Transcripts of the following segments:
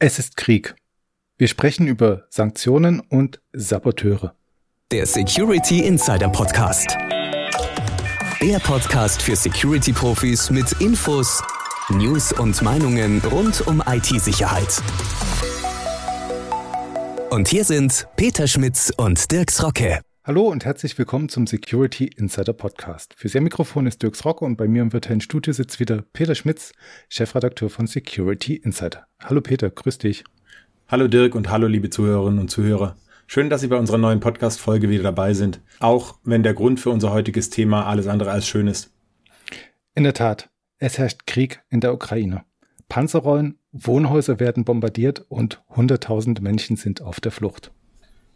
Es ist Krieg. Wir sprechen über Sanktionen und Saboteure. Der Security Insider Podcast. Der Podcast für Security-Profis mit Infos, News und Meinungen rund um IT-Sicherheit. Und hier sind Peter Schmitz und Dirks Rocke. Hallo und herzlich willkommen zum Security Insider Podcast. Für sehr Mikrofon ist Dirks Rocke und bei mir im virtuellen Studio sitzt wieder Peter Schmitz, Chefredakteur von Security Insider. Hallo Peter, grüß dich. Hallo Dirk und hallo liebe Zuhörerinnen und Zuhörer. Schön, dass Sie bei unserer neuen Podcast-Folge wieder dabei sind, auch wenn der Grund für unser heutiges Thema alles andere als schön ist. In der Tat, es herrscht Krieg in der Ukraine. Panzer rollen, Wohnhäuser werden bombardiert und Hunderttausende Menschen sind auf der Flucht.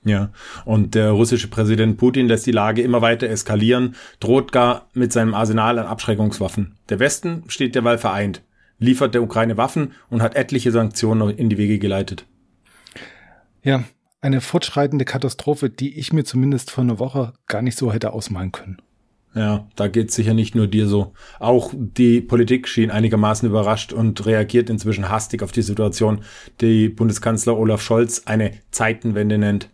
Ja, und der russische Präsident Putin lässt die Lage immer weiter eskalieren, droht gar mit seinem Arsenal an Abschreckungswaffen. Der Westen steht derweil vereint, liefert der Ukraine Waffen und hat etliche Sanktionen in die Wege geleitet. Ja, eine fortschreitende Katastrophe, die ich mir zumindest vor einer Woche gar nicht so hätte ausmalen können. Ja, da geht's sicher nicht nur dir so. Auch die Politik schien einigermaßen überrascht und reagiert inzwischen hastig auf die Situation, die Bundeskanzler Olaf Scholz eine Zeitenwende nennt.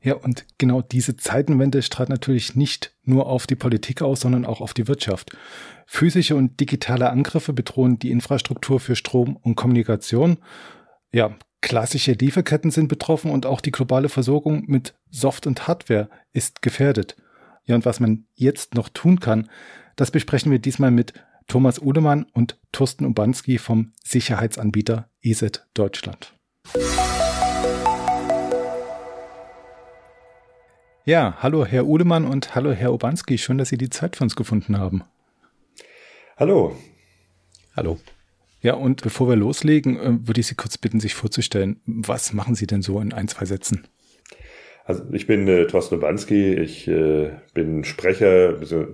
Ja, und genau diese Zeitenwende strahlt natürlich nicht nur auf die Politik aus, sondern auch auf die Wirtschaft. Physische und digitale Angriffe bedrohen die Infrastruktur für Strom und Kommunikation. Ja, klassische Lieferketten sind betroffen und auch die globale Versorgung mit Soft- und Hardware ist gefährdet. Ja, und was man jetzt noch tun kann, das besprechen wir diesmal mit Thomas Uhlemann und Thorsten Ubanski vom Sicherheitsanbieter ESET Deutschland. Ja, hallo Herr Uhlemann und hallo Herr Obanski. Schön, dass Sie die Zeit für uns gefunden haben. Hallo. Hallo. Ja, und bevor wir loslegen, äh, würde ich Sie kurz bitten, sich vorzustellen. Was machen Sie denn so in ein, zwei Sätzen? Also ich bin äh, Thorsten Obanski, ich äh, bin Sprecher, also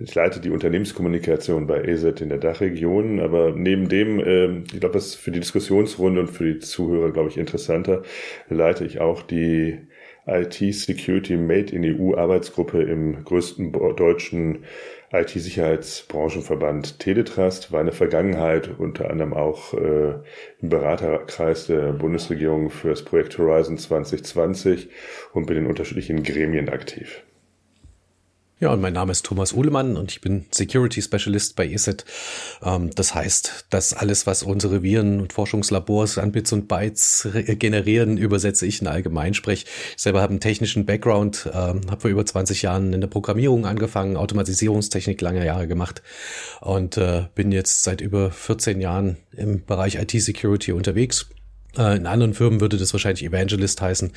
ich leite die Unternehmenskommunikation bei ESET in der Dachregion, aber neben dem, äh, ich glaube, das ist für die Diskussionsrunde und für die Zuhörer, glaube ich, interessanter, leite ich auch die IT Security Made in EU Arbeitsgruppe im größten deutschen IT-Sicherheitsbranchenverband Teletrust, war in der Vergangenheit unter anderem auch äh, im Beraterkreis der Bundesregierung für das Projekt Horizon 2020 und bin in unterschiedlichen Gremien aktiv. Ja, und mein Name ist Thomas Uhlemann und ich bin Security Specialist bei ESET. Ähm, das heißt, dass alles, was unsere Viren- und Forschungslabors an Bits und Bytes generieren, übersetze ich in Allgemeinsprech. Ich selber habe einen technischen Background, ähm, habe vor über 20 Jahren in der Programmierung angefangen, Automatisierungstechnik lange Jahre gemacht und äh, bin jetzt seit über 14 Jahren im Bereich IT-Security unterwegs äh, in anderen Firmen würde das wahrscheinlich Evangelist heißen.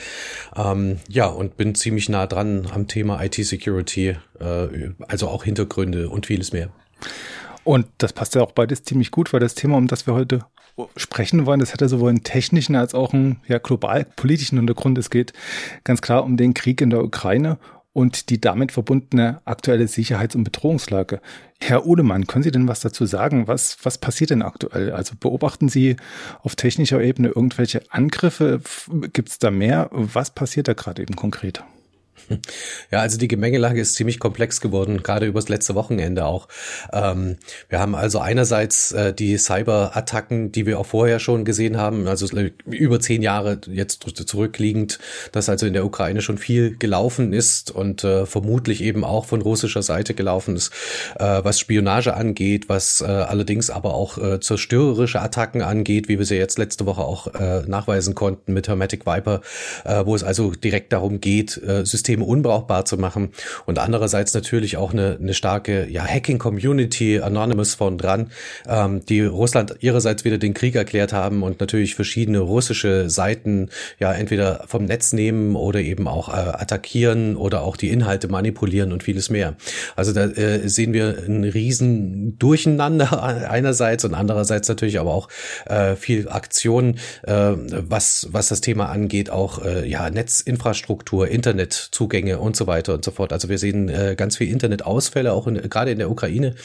Ähm, ja, und bin ziemlich nah dran am Thema IT-Security, äh, also auch Hintergründe und vieles mehr. Und das passt ja auch beides ziemlich gut, weil das Thema, um das wir heute sprechen wollen, das hat ja sowohl einen technischen als auch einen ja, global politischen Hintergrund. Es geht ganz klar um den Krieg in der Ukraine und die damit verbundene aktuelle Sicherheits- und Bedrohungslage. Herr Uhlemann, können Sie denn was dazu sagen? Was, was passiert denn aktuell? Also beobachten Sie auf technischer Ebene irgendwelche Angriffe? Gibt es da mehr? Was passiert da gerade eben konkret? Ja, also die Gemengelage ist ziemlich komplex geworden, gerade übers letzte Wochenende auch. Ähm, wir haben also einerseits äh, die Cyber-Attacken, die wir auch vorher schon gesehen haben, also über zehn Jahre jetzt zurückliegend, dass also in der Ukraine schon viel gelaufen ist und äh, vermutlich eben auch von russischer Seite gelaufen ist, äh, was Spionage angeht, was äh, allerdings aber auch äh, zerstörerische Attacken angeht, wie wir sie jetzt letzte Woche auch äh, nachweisen konnten mit Hermetic Viper, wo es also direkt darum geht, Systeme Systeme unbrauchbar zu machen und andererseits natürlich auch eine, eine starke ja, Hacking-Community, Anonymous von dran, ähm, die Russland ihrerseits wieder den Krieg erklärt haben und natürlich verschiedene russische Seiten ja entweder vom Netz nehmen oder eben auch äh, attackieren oder auch die Inhalte manipulieren und vieles mehr. Also da äh, sehen wir ein riesen Durcheinander einerseits und andererseits natürlich aber auch äh, viel Aktion, äh, was was das Thema angeht, auch äh, ja Netzinfrastruktur, Internet Netzwerkzugänge und so weiter und so fort. Also wir sehen äh, ganz viel Internetausfälle, auch in, gerade in der Ukraine,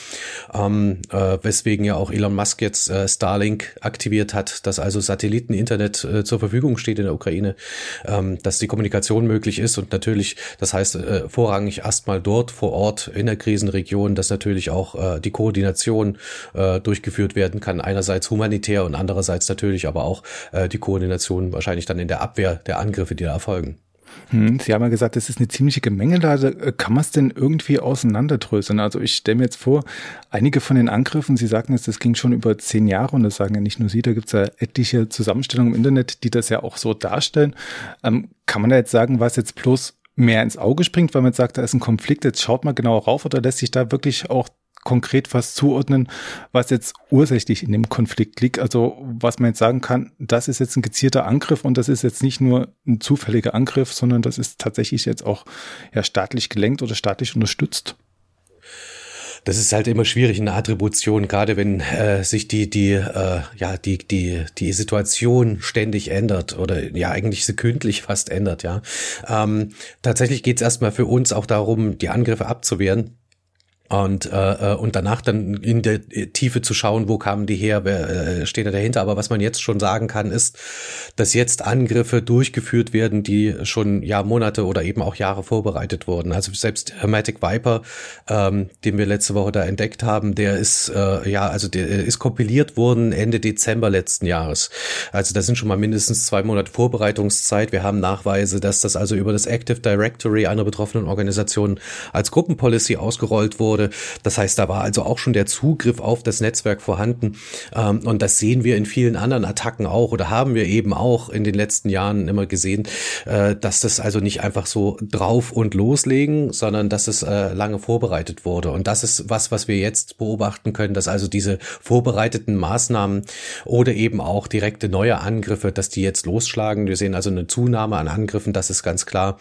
ähm, äh, weswegen ja auch Elon Musk jetzt äh, Starlink aktiviert hat, dass also Satelliteninternet äh, zur Verfügung steht in der Ukraine, ähm, dass die Kommunikation möglich ist und natürlich, das heißt äh, vorrangig erstmal dort vor Ort in der Krisenregion, dass natürlich auch äh, die Koordination äh, durchgeführt werden kann, einerseits humanitär und andererseits natürlich aber auch äh, die Koordination wahrscheinlich dann in der Abwehr der Angriffe, die da erfolgen. Hm, Sie haben ja gesagt, das ist eine ziemliche Gemengelage. Äh, kann man es denn irgendwie auseinanderdröseln? Also ich stelle mir jetzt vor, einige von den Angriffen, Sie sagten jetzt, das ging schon über zehn Jahre und das sagen ja nicht nur Sie, da gibt es ja etliche Zusammenstellungen im Internet, die das ja auch so darstellen. Ähm, kann man da jetzt sagen, was jetzt bloß mehr ins Auge springt, weil man sagt, da ist ein Konflikt, jetzt schaut mal genauer rauf oder lässt sich da wirklich auch konkret was zuordnen, was jetzt ursächlich in dem Konflikt liegt. Also was man jetzt sagen kann, das ist jetzt ein gezielter Angriff und das ist jetzt nicht nur ein zufälliger Angriff, sondern das ist tatsächlich jetzt auch ja staatlich gelenkt oder staatlich unterstützt. Das ist halt immer schwierig in der Attribution, gerade wenn äh, sich die die äh, ja die die die Situation ständig ändert oder ja eigentlich sekündlich fast ändert. Ja, ähm, tatsächlich geht es erstmal für uns auch darum, die Angriffe abzuwehren und äh, äh, und danach dann in der Tiefe zu schauen, wo kamen die her, wer äh, steht da dahinter. Aber was man jetzt schon sagen kann, ist, dass jetzt Angriffe durchgeführt werden, die schon ja Monate oder eben auch Jahre vorbereitet wurden. Also selbst Hermetic Viper, ähm, den wir letzte Woche da entdeckt haben, der ist äh, ja also der ist kompiliert worden Ende Dezember letzten Jahres. Also da sind schon mal mindestens zwei Monate Vorbereitungszeit. Wir haben Nachweise, dass das also über das Active Directory einer betroffenen Organisation als Gruppenpolicy ausgerollt wurde wurde. Das heißt, da war also auch schon der Zugriff auf das Netzwerk vorhanden. Ähm, und das sehen wir in vielen anderen Attacken auch oder haben wir eben auch in den letzten Jahren immer gesehen, äh, dass das also nicht einfach so drauf und loslegen, sondern dass es äh, lange vorbereitet wurde. Und das ist was, was wir jetzt beobachten können, dass also diese vorbereiteten Maßnahmen oder eben auch direkte neue Angriffe, dass die jetzt losschlagen. Wir sehen also eine Zunahme an Angriffen, das ist ganz klar.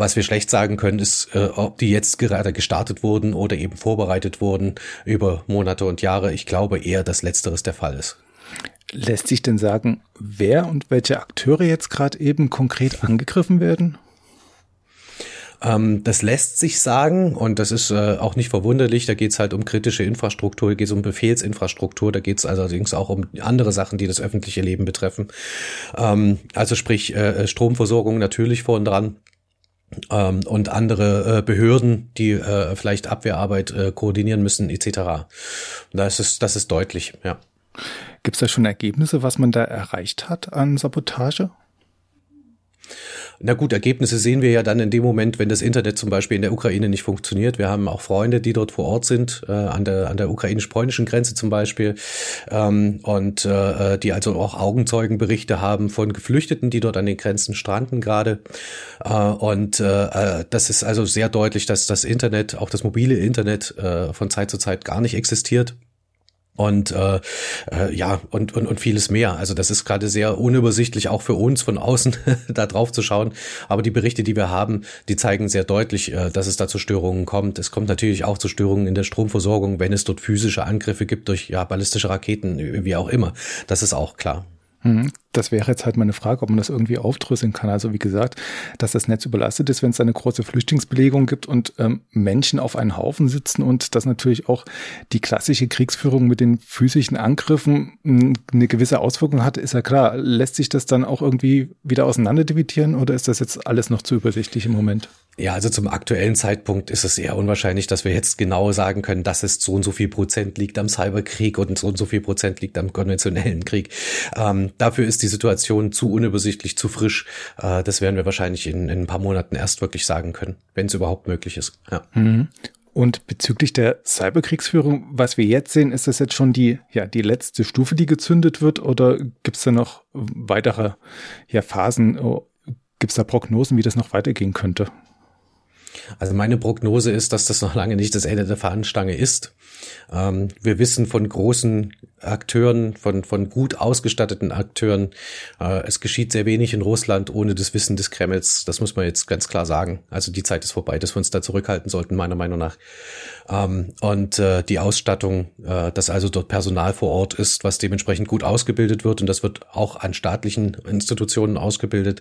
Was wir schlecht sagen können, ist, äh, ob die jetzt gerade gestartet wurden oder eben vorbereitet wurden über Monate und Jahre. Ich glaube eher, dass letzteres der Fall ist. Lässt sich denn sagen, wer und welche Akteure jetzt gerade eben konkret angegriffen werden? Ähm, das lässt sich sagen und das ist äh, auch nicht verwunderlich. Da geht es halt um kritische Infrastruktur, da geht es um Befehlsinfrastruktur, da geht es allerdings auch um andere Sachen, die das öffentliche Leben betreffen. Ähm, also sprich äh, Stromversorgung natürlich vorn dran ähm, und andere äh, Behörden, die äh, vielleicht Abwehrarbeit äh, koordinieren müssen, etc. Das ist, das ist deutlich, ja. Gibt es da schon Ergebnisse, was man da erreicht hat an Sabotage? Na gut, Ergebnisse sehen wir ja dann in dem Moment, wenn das Internet zum Beispiel in der Ukraine nicht funktioniert. Wir haben auch Freunde, die dort vor Ort sind, äh, an der, an der ukrainisch-polnischen Grenze zum Beispiel, ähm, und äh, die also auch Augenzeugenberichte haben von Geflüchteten, die dort an den Grenzen stranden gerade. Äh, und äh, das ist also sehr deutlich, dass das Internet, auch das mobile Internet, äh, von Zeit zu Zeit gar nicht existiert und äh, äh, ja und, und und vieles mehr. Also das ist gerade sehr unübersichtlich auch für uns von außen da drauf zu schauen. Aber die Berichte, die wir haben, die zeigen sehr deutlich, äh, dass es da zu Störungen kommt. Es kommt natürlich auch zu Störungen in der Stromversorgung, wenn es dort physische Angriffe gibt durch ja ballistische Raketen, wie auch immer. Das ist auch klar. Mhm. Das wäre jetzt halt meine Frage, ob man das irgendwie aufdrüsseln kann. Also wie gesagt, dass das Netz überlastet ist, wenn es eine große Flüchtlingsbelegung gibt und ähm, Menschen auf einen Haufen sitzen und dass natürlich auch die klassische Kriegsführung mit den physischen Angriffen hm, eine gewisse Auswirkung hat, ist ja klar. Lässt sich das dann auch irgendwie wieder auseinanderdividieren oder ist das jetzt alles noch zu übersichtlich im Moment? Ja, also zum aktuellen Zeitpunkt ist es eher unwahrscheinlich, dass wir jetzt genau sagen können, dass es so und so viel Prozent liegt am Cyberkrieg und so und so viel Prozent liegt am konventionellen Krieg. Ähm, dafür ist die Situation zu unübersichtlich, zu frisch. Äh, das werden wir wahrscheinlich in, in, ein paar Monaten erst wirklich sagen können, wenn es überhaupt möglich ist. Ja. Mhm. Und bezüglich der Cyberkriegsführung, was wir jetzt sehen, ist das jetzt schon die, ja, die letzte Stufe, die gezündet wird, oder gibt es da noch weitere ja, Phasen? Gibt es da Prognosen, wie das noch weitergehen könnte? Also meine Prognose ist, dass das noch lange nicht das Ende der Fahnenstange ist. Ähm, wir wissen von großen Akteuren, von, von gut ausgestatteten Akteuren, äh, es geschieht sehr wenig in Russland ohne das Wissen des Kremls. Das muss man jetzt ganz klar sagen. Also die Zeit ist vorbei, dass wir uns da zurückhalten sollten, meiner Meinung nach. Ähm, und äh, die Ausstattung, äh, dass also dort Personal vor Ort ist, was dementsprechend gut ausgebildet wird und das wird auch an staatlichen Institutionen ausgebildet,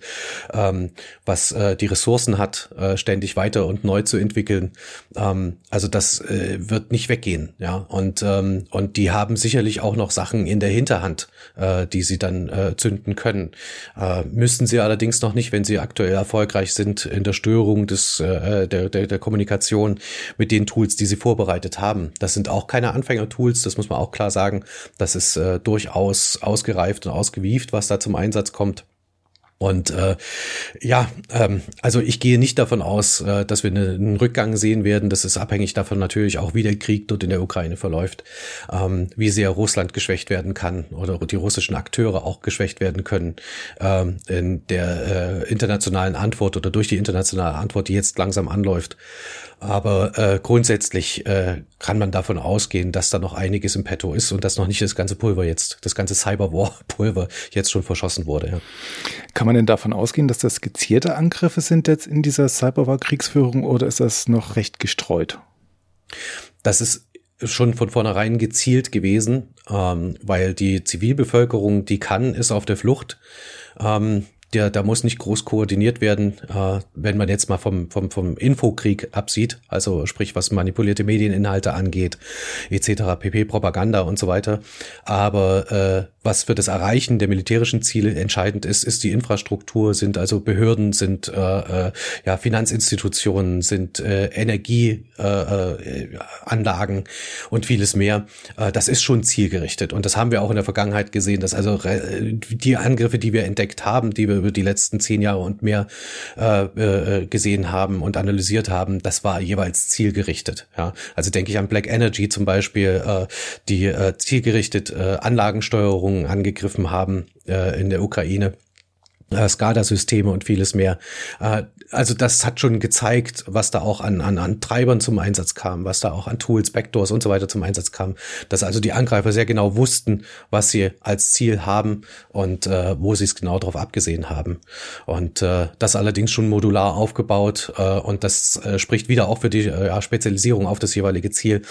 ähm, was äh, die Ressourcen hat, äh, ständig weiter und neu zu entwickeln. Ähm, also das äh, wird nicht weggehen, ja. Und ähm, und die haben sicherlich auch noch Sachen in der Hinterhand, äh, die sie dann äh, zünden können. Äh, müssen sie allerdings noch nicht, wenn sie aktuell erfolgreich sind in der Störung des äh, der, der der Kommunikation mit den Tools, die sie vorbereitet haben. Das sind auch keine Anfängertools, das muss man auch klar sagen. Das ist äh, durchaus ausgereift und ausgewieft, was da zum Einsatz kommt. Und äh, ja, ähm, also ich gehe nicht davon aus, äh, dass wir eine, einen Rückgang sehen werden. Das ist abhängig davon natürlich auch, wie der Krieg dort in der Ukraine verläuft, ähm, wie sehr Russland geschwächt werden kann oder die russischen Akteure auch geschwächt werden können ähm, in der äh, internationalen Antwort oder durch die internationale Antwort, die jetzt langsam anläuft. Aber äh, grundsätzlich äh, kann man davon ausgehen, dass da noch einiges im Petto ist und dass noch nicht das ganze Pulver jetzt, das ganze Cyberwar-Pulver jetzt schon verschossen wurde. Ja. Kann man denn davon ausgehen, dass das gezielte Angriffe sind jetzt in dieser Cyberwar-Kriegsführung oder ist das noch recht gestreut? Das ist schon von vornherein gezielt gewesen, ähm, weil die Zivilbevölkerung, die kann, ist auf der Flucht. Ähm, der, da muss nicht groß koordiniert werden, äh, wenn man jetzt mal vom, vom, vom Infokrieg absieht, also sprich was manipulierte Medieninhalte angeht, etc., PP, Propaganda und so weiter. Aber äh, was für das Erreichen der militärischen Ziele entscheidend ist, ist die Infrastruktur, sind also Behörden, sind äh, äh, ja Finanzinstitutionen, sind äh, Energieanlagen äh, und vieles mehr. Äh, das ist schon zielgerichtet und das haben wir auch in der Vergangenheit gesehen, dass also die Angriffe, die wir entdeckt haben, die wir über die letzten zehn Jahre und mehr äh, äh, gesehen haben und analysiert haben, das war jeweils zielgerichtet. Ja, also denke ich an Black Energy zum Beispiel, äh, die äh, zielgerichtet äh, Anlagensteuerung Regierungen angegriffen haben äh, in der Ukraine. Äh, SCADA-Systeme und vieles mehr. Äh, also das hat schon gezeigt, was da auch an, an, an Treibern zum Einsatz kam, was da auch an Tools, Backdoors und so weiter zum Einsatz kam, dass also die Angreifer sehr genau wussten, was sie als Ziel haben und äh, wo sie es genau darauf abgesehen haben. Und äh, das allerdings schon modular aufgebaut äh, und das äh, spricht wieder auch für die äh, Spezialisierung auf das jeweilige Ziel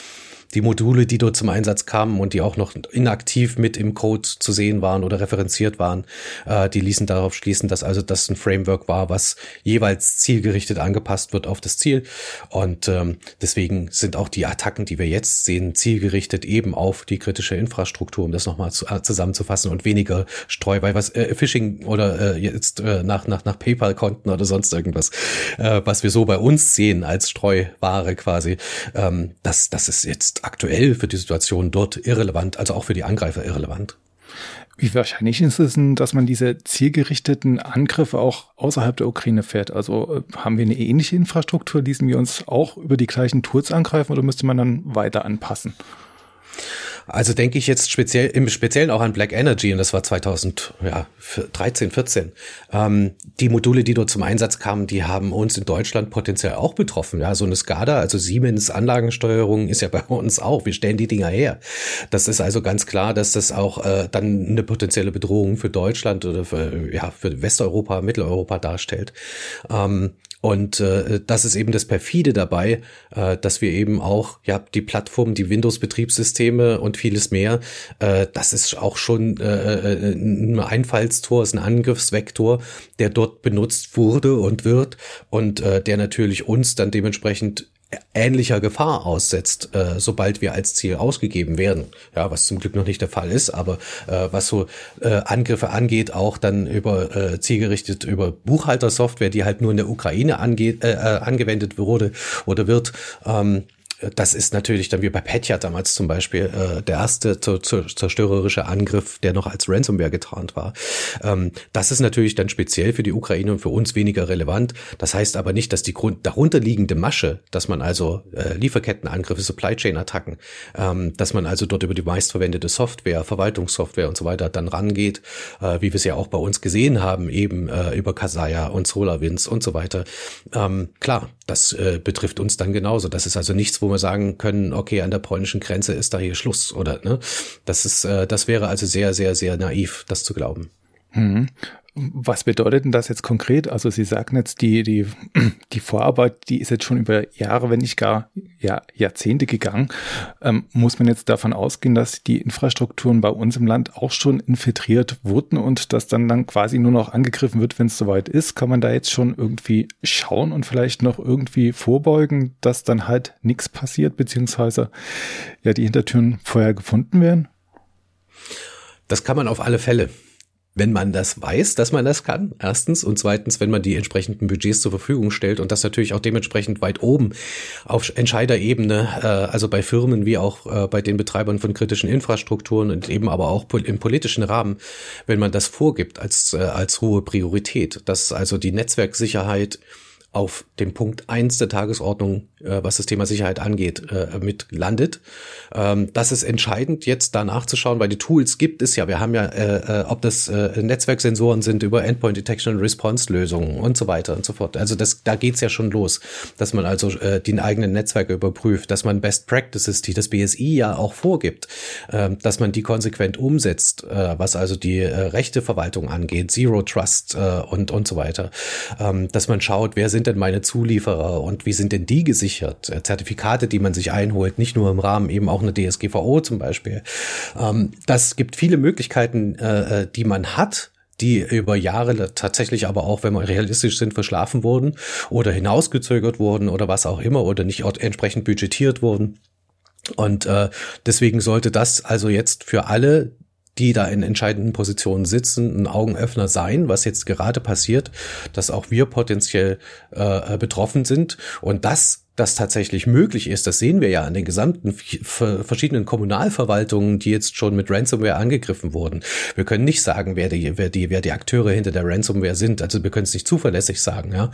die Module, die dort zum Einsatz kamen und die auch noch inaktiv mit im Code zu sehen waren oder referenziert waren, äh, die ließen darauf schließen, dass also das ein Framework war, was jeweils zielgerichtet angepasst wird auf das Ziel. Und ähm, deswegen sind auch die Attacken, die wir jetzt sehen, zielgerichtet eben auf die kritische Infrastruktur, um das nochmal zu, äh, zusammenzufassen und weniger Streu, weil was äh, Phishing oder äh, jetzt äh, nach, nach, nach PayPal-Konten oder sonst irgendwas, äh, was wir so bei uns sehen als Streuware quasi, ähm, das, das ist jetzt aktuell für die Situation dort irrelevant, also auch für die Angreifer irrelevant. Wie wahrscheinlich ist es denn, dass man diese zielgerichteten Angriffe auch außerhalb der Ukraine fährt? Also äh, haben wir eine ähnliche Infrastruktur, ließen wir uns auch über die gleichen Tools angreifen oder müsste man dann weiter anpassen? Also denke ich jetzt speziell im Speziellen auch an Black Energy und das war 2013, 14. Ähm, die Module, die dort zum Einsatz kamen, die haben uns in Deutschland potenziell auch betroffen. Ja, so eine SCADA, also Siemens Anlagensteuerung ist ja bei uns auch. Wir stellen die Dinger her. Das ist also ganz klar, dass das auch äh, dann eine potenzielle Bedrohung für Deutschland oder für, ja, für Westeuropa, Mitteleuropa darstellt. Ähm, und äh, das ist eben das perfide dabei, äh, dass wir eben auch ja die Plattform, die Windows-Betriebssysteme und vieles mehr, äh, das ist auch schon äh, äh, ein Einfallstor, ist ein Angriffsvektor, der dort benutzt wurde und wird und äh, der natürlich uns dann dementsprechend ähnlicher Gefahr aussetzt, äh, sobald wir als Ziel ausgegeben werden. Ja, was zum Glück noch nicht der Fall ist, aber äh, was so äh, Angriffe angeht, auch dann über äh, zielgerichtet über Buchhaltersoftware, die halt nur in der Ukraine angeht, äh, äh angewendet wurde oder wird. Ähm, das ist natürlich dann wie bei Petya damals zum Beispiel äh, der erste zerstörerische Angriff, der noch als Ransomware getarnt war. Ähm, das ist natürlich dann speziell für die Ukraine und für uns weniger relevant. Das heißt aber nicht, dass die Grund darunterliegende Masche, dass man also äh, Lieferkettenangriffe, Supply Chain Attacken, ähm, dass man also dort über die meistverwendete Software, Verwaltungssoftware und so weiter dann rangeht, äh, wie wir es ja auch bei uns gesehen haben, eben äh, über Kasaya und SolarWinds und so weiter. Ähm, klar, das äh, betrifft uns dann genauso. Das ist also nichts, wo wir sagen können, okay, an der polnischen Grenze ist da hier Schluss oder ne? Das ist, äh, das wäre also sehr, sehr, sehr naiv, das zu glauben. Mhm. Was bedeutet denn das jetzt konkret? Also Sie sagen jetzt, die, die, die Vorarbeit, die ist jetzt schon über Jahre, wenn nicht gar ja, Jahrzehnte gegangen. Ähm, muss man jetzt davon ausgehen, dass die Infrastrukturen bei uns im Land auch schon infiltriert wurden und dass dann dann quasi nur noch angegriffen wird, wenn es soweit ist? Kann man da jetzt schon irgendwie schauen und vielleicht noch irgendwie vorbeugen, dass dann halt nichts passiert, beziehungsweise ja die Hintertüren vorher gefunden werden? Das kann man auf alle Fälle wenn man das weiß, dass man das kann, erstens, und zweitens, wenn man die entsprechenden Budgets zur Verfügung stellt und das natürlich auch dementsprechend weit oben auf Entscheiderebene, äh, also bei Firmen wie auch äh, bei den Betreibern von kritischen Infrastrukturen und eben aber auch im politischen Rahmen, wenn man das vorgibt als, äh, als hohe Priorität, dass also die Netzwerksicherheit auf dem Punkt eins der Tagesordnung, äh, was das Thema Sicherheit angeht, äh, mit landet. Ähm, das ist entscheidend, jetzt da nachzuschauen, weil die Tools gibt es ja. Wir haben ja, äh, äh ob das äh, Netzwerksensoren sind über Endpoint Detection and Response Lösungen und so weiter und so fort. Also das, da geht's ja schon los, dass man also äh, die eigenen Netzwerke überprüft, dass man Best Practices, die das BSI ja auch vorgibt, äh, dass man die konsequent umsetzt, äh, was also die äh, Rechteverwaltung angeht, Zero Trust äh, und und so weiter, ähm, dass man schaut, wer sind denn meine Zulieferer und wie sind denn die gesichert? Äh, Zertifikate, die man sich einholt, nicht nur im Rahmen eben auch eine DSGVO zum Beispiel. Ähm, das gibt viele Möglichkeiten, äh, äh, die man hat, die über Jahre tatsächlich aber auch, wenn wir realistisch sind, verschlafen wurden oder hinausgezögert wurden oder was auch immer oder nicht entsprechend budgetiert wurden. Und äh, deswegen sollte das also jetzt für alle die da in entscheidenden Positionen sitzen, ein Augenöffner sein, was jetzt gerade passiert, dass auch wir potenziell äh, betroffen sind. Und das das tatsächlich möglich ist, das sehen wir ja an den gesamten verschiedenen Kommunalverwaltungen, die jetzt schon mit Ransomware angegriffen wurden. Wir können nicht sagen, wer die, wer die, wer die Akteure hinter der Ransomware sind. Also wir können es nicht zuverlässig sagen, ja.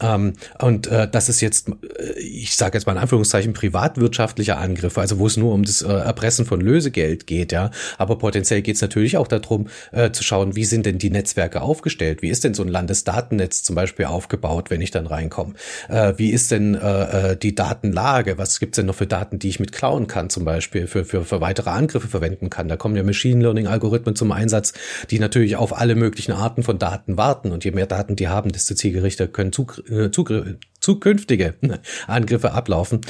Ähm, und äh, das ist jetzt, äh, ich sage jetzt mal in Anführungszeichen, privatwirtschaftlicher Angriff, also wo es nur um das äh, Erpressen von Lösegeld geht, ja. Aber potenziell geht es natürlich auch darum, äh, zu schauen, wie sind denn die Netzwerke aufgestellt? Wie ist denn so ein Landesdatennetz zum Beispiel aufgebaut, wenn ich dann reinkomme? Äh, wie ist denn äh, äh, die Datenlage, was gibt's denn noch für Daten, die ich mit klauen kann, zum Beispiel für, für, für weitere Angriffe verwenden kann. Da kommen ja Machine Learning-Algorithmen zum Einsatz, die natürlich auf alle möglichen Arten von Daten warten. Und je mehr Daten die haben, desto zielgerichter können Zugr äh, Zugr zukünftige Angriffe ablaufen.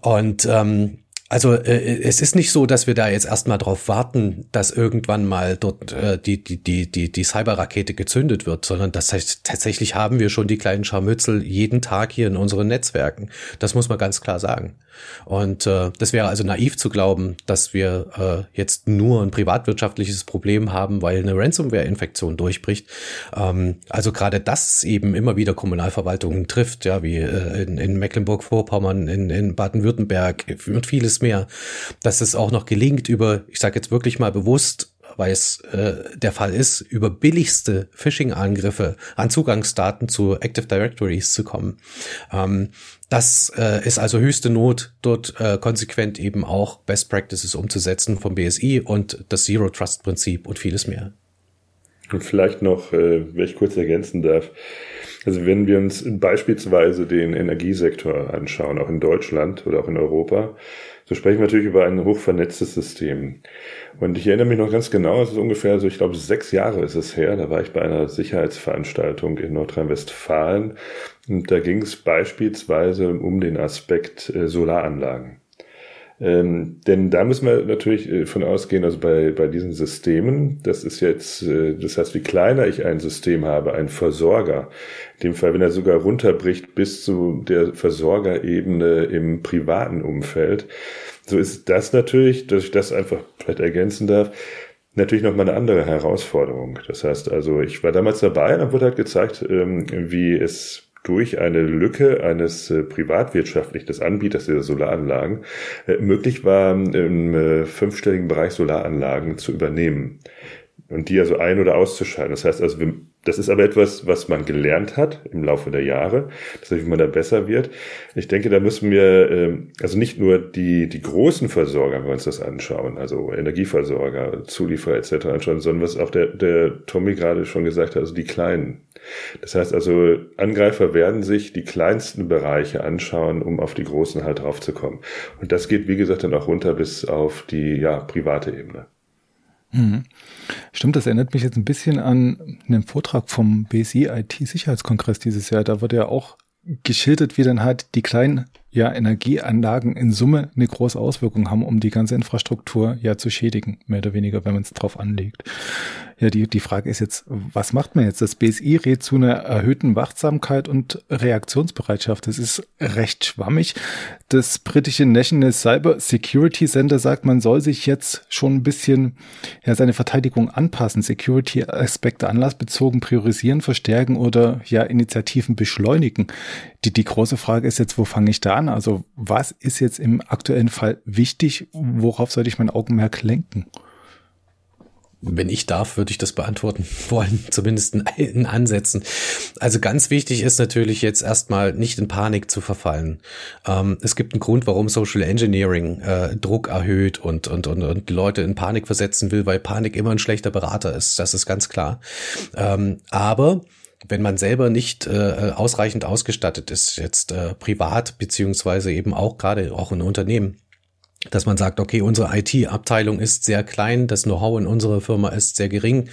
Und ähm, also äh, es ist nicht so, dass wir da jetzt erstmal drauf warten, dass irgendwann mal dort äh, die, die, die, die, die Cyberrakete gezündet wird, sondern das heißt, tatsächlich haben wir schon die kleinen Scharmützel jeden Tag hier in unseren Netzwerken. Das muss man ganz klar sagen. Und äh, das wäre also naiv zu glauben, dass wir äh, jetzt nur ein privatwirtschaftliches Problem haben, weil eine Ransomware-Infektion durchbricht. Ähm, also gerade das eben immer wieder Kommunalverwaltungen trifft, ja, wie äh, in, in Mecklenburg-Vorpommern, in, in Baden-Württemberg und vieles mehr, dass es auch noch gelingt, über, ich sage jetzt wirklich mal bewusst, weil es äh, der Fall ist, über billigste Phishing-Angriffe an Zugangsdaten zu Active Directories zu kommen. Ähm, das äh, ist also höchste Not, dort äh, konsequent eben auch Best Practices umzusetzen vom BSI und das Zero Trust Prinzip und vieles mehr. Und vielleicht noch, äh, wenn ich kurz ergänzen darf, also wenn wir uns beispielsweise den Energiesektor anschauen, auch in Deutschland oder auch in Europa, so sprechen wir natürlich über ein hochvernetztes System. Und ich erinnere mich noch ganz genau, es ist ungefähr so, ich glaube, sechs Jahre ist es her, da war ich bei einer Sicherheitsveranstaltung in Nordrhein-Westfalen und da ging es beispielsweise um den Aspekt äh, Solaranlagen. Ähm, denn da müssen wir natürlich äh, von ausgehen, also bei, bei diesen Systemen, das ist jetzt, äh, das heißt, wie kleiner ich ein System habe, ein Versorger, in dem Fall, wenn er sogar runterbricht bis zu der Versorgerebene im privaten Umfeld, so ist das natürlich, dass ich das einfach vielleicht ergänzen darf, natürlich nochmal eine andere Herausforderung. Das heißt also, ich war damals dabei und dann wurde halt gezeigt, ähm, wie es durch eine Lücke eines äh, privatwirtschaftlich des Anbieters dieser Solaranlagen äh, möglich war, im äh, fünfstelligen Bereich Solaranlagen zu übernehmen und die also ein- oder auszuschalten. Das heißt also, wir das ist aber etwas, was man gelernt hat im Laufe der Jahre, dass wie man da besser wird. Ich denke, da müssen wir ähm, also nicht nur die die großen Versorger, wenn wir uns das anschauen, also Energieversorger, Zulieferer etc. anschauen, sondern was auch der der Tommy gerade schon gesagt hat, also die kleinen. Das heißt also, Angreifer werden sich die kleinsten Bereiche anschauen, um auf die großen halt draufzukommen. Und das geht, wie gesagt, dann auch runter bis auf die ja private Ebene. Mhm. Stimmt, das erinnert mich jetzt ein bisschen an einen Vortrag vom BSI IT-Sicherheitskongress dieses Jahr. Da wurde ja auch geschildert, wie dann halt die kleinen ja, Energieanlagen in Summe eine große Auswirkung haben, um die ganze Infrastruktur ja zu schädigen, mehr oder weniger, wenn man es drauf anlegt. Ja, die, die Frage ist jetzt, was macht man jetzt? Das BSI rät zu einer erhöhten Wachsamkeit und Reaktionsbereitschaft. Das ist recht schwammig. Das britische National Cyber Security Center sagt, man soll sich jetzt schon ein bisschen ja, seine Verteidigung anpassen, Security-Aspekte anlassbezogen priorisieren, verstärken oder ja Initiativen beschleunigen. Die, die große Frage ist jetzt, wo fange ich da an? Also was ist jetzt im aktuellen Fall wichtig? Worauf sollte ich mein Augenmerk lenken? Wenn ich darf, würde ich das beantworten wollen, zumindest in, Ansätzen. Also ganz wichtig ist natürlich jetzt erstmal nicht in Panik zu verfallen. Ähm, es gibt einen Grund, warum Social Engineering äh, Druck erhöht und, und, und, und Leute in Panik versetzen will, weil Panik immer ein schlechter Berater ist. Das ist ganz klar. Ähm, aber wenn man selber nicht äh, ausreichend ausgestattet ist, jetzt äh, privat beziehungsweise eben auch gerade auch in Unternehmen, dass man sagt, okay, unsere IT-Abteilung ist sehr klein, das Know-how in unserer Firma ist sehr gering,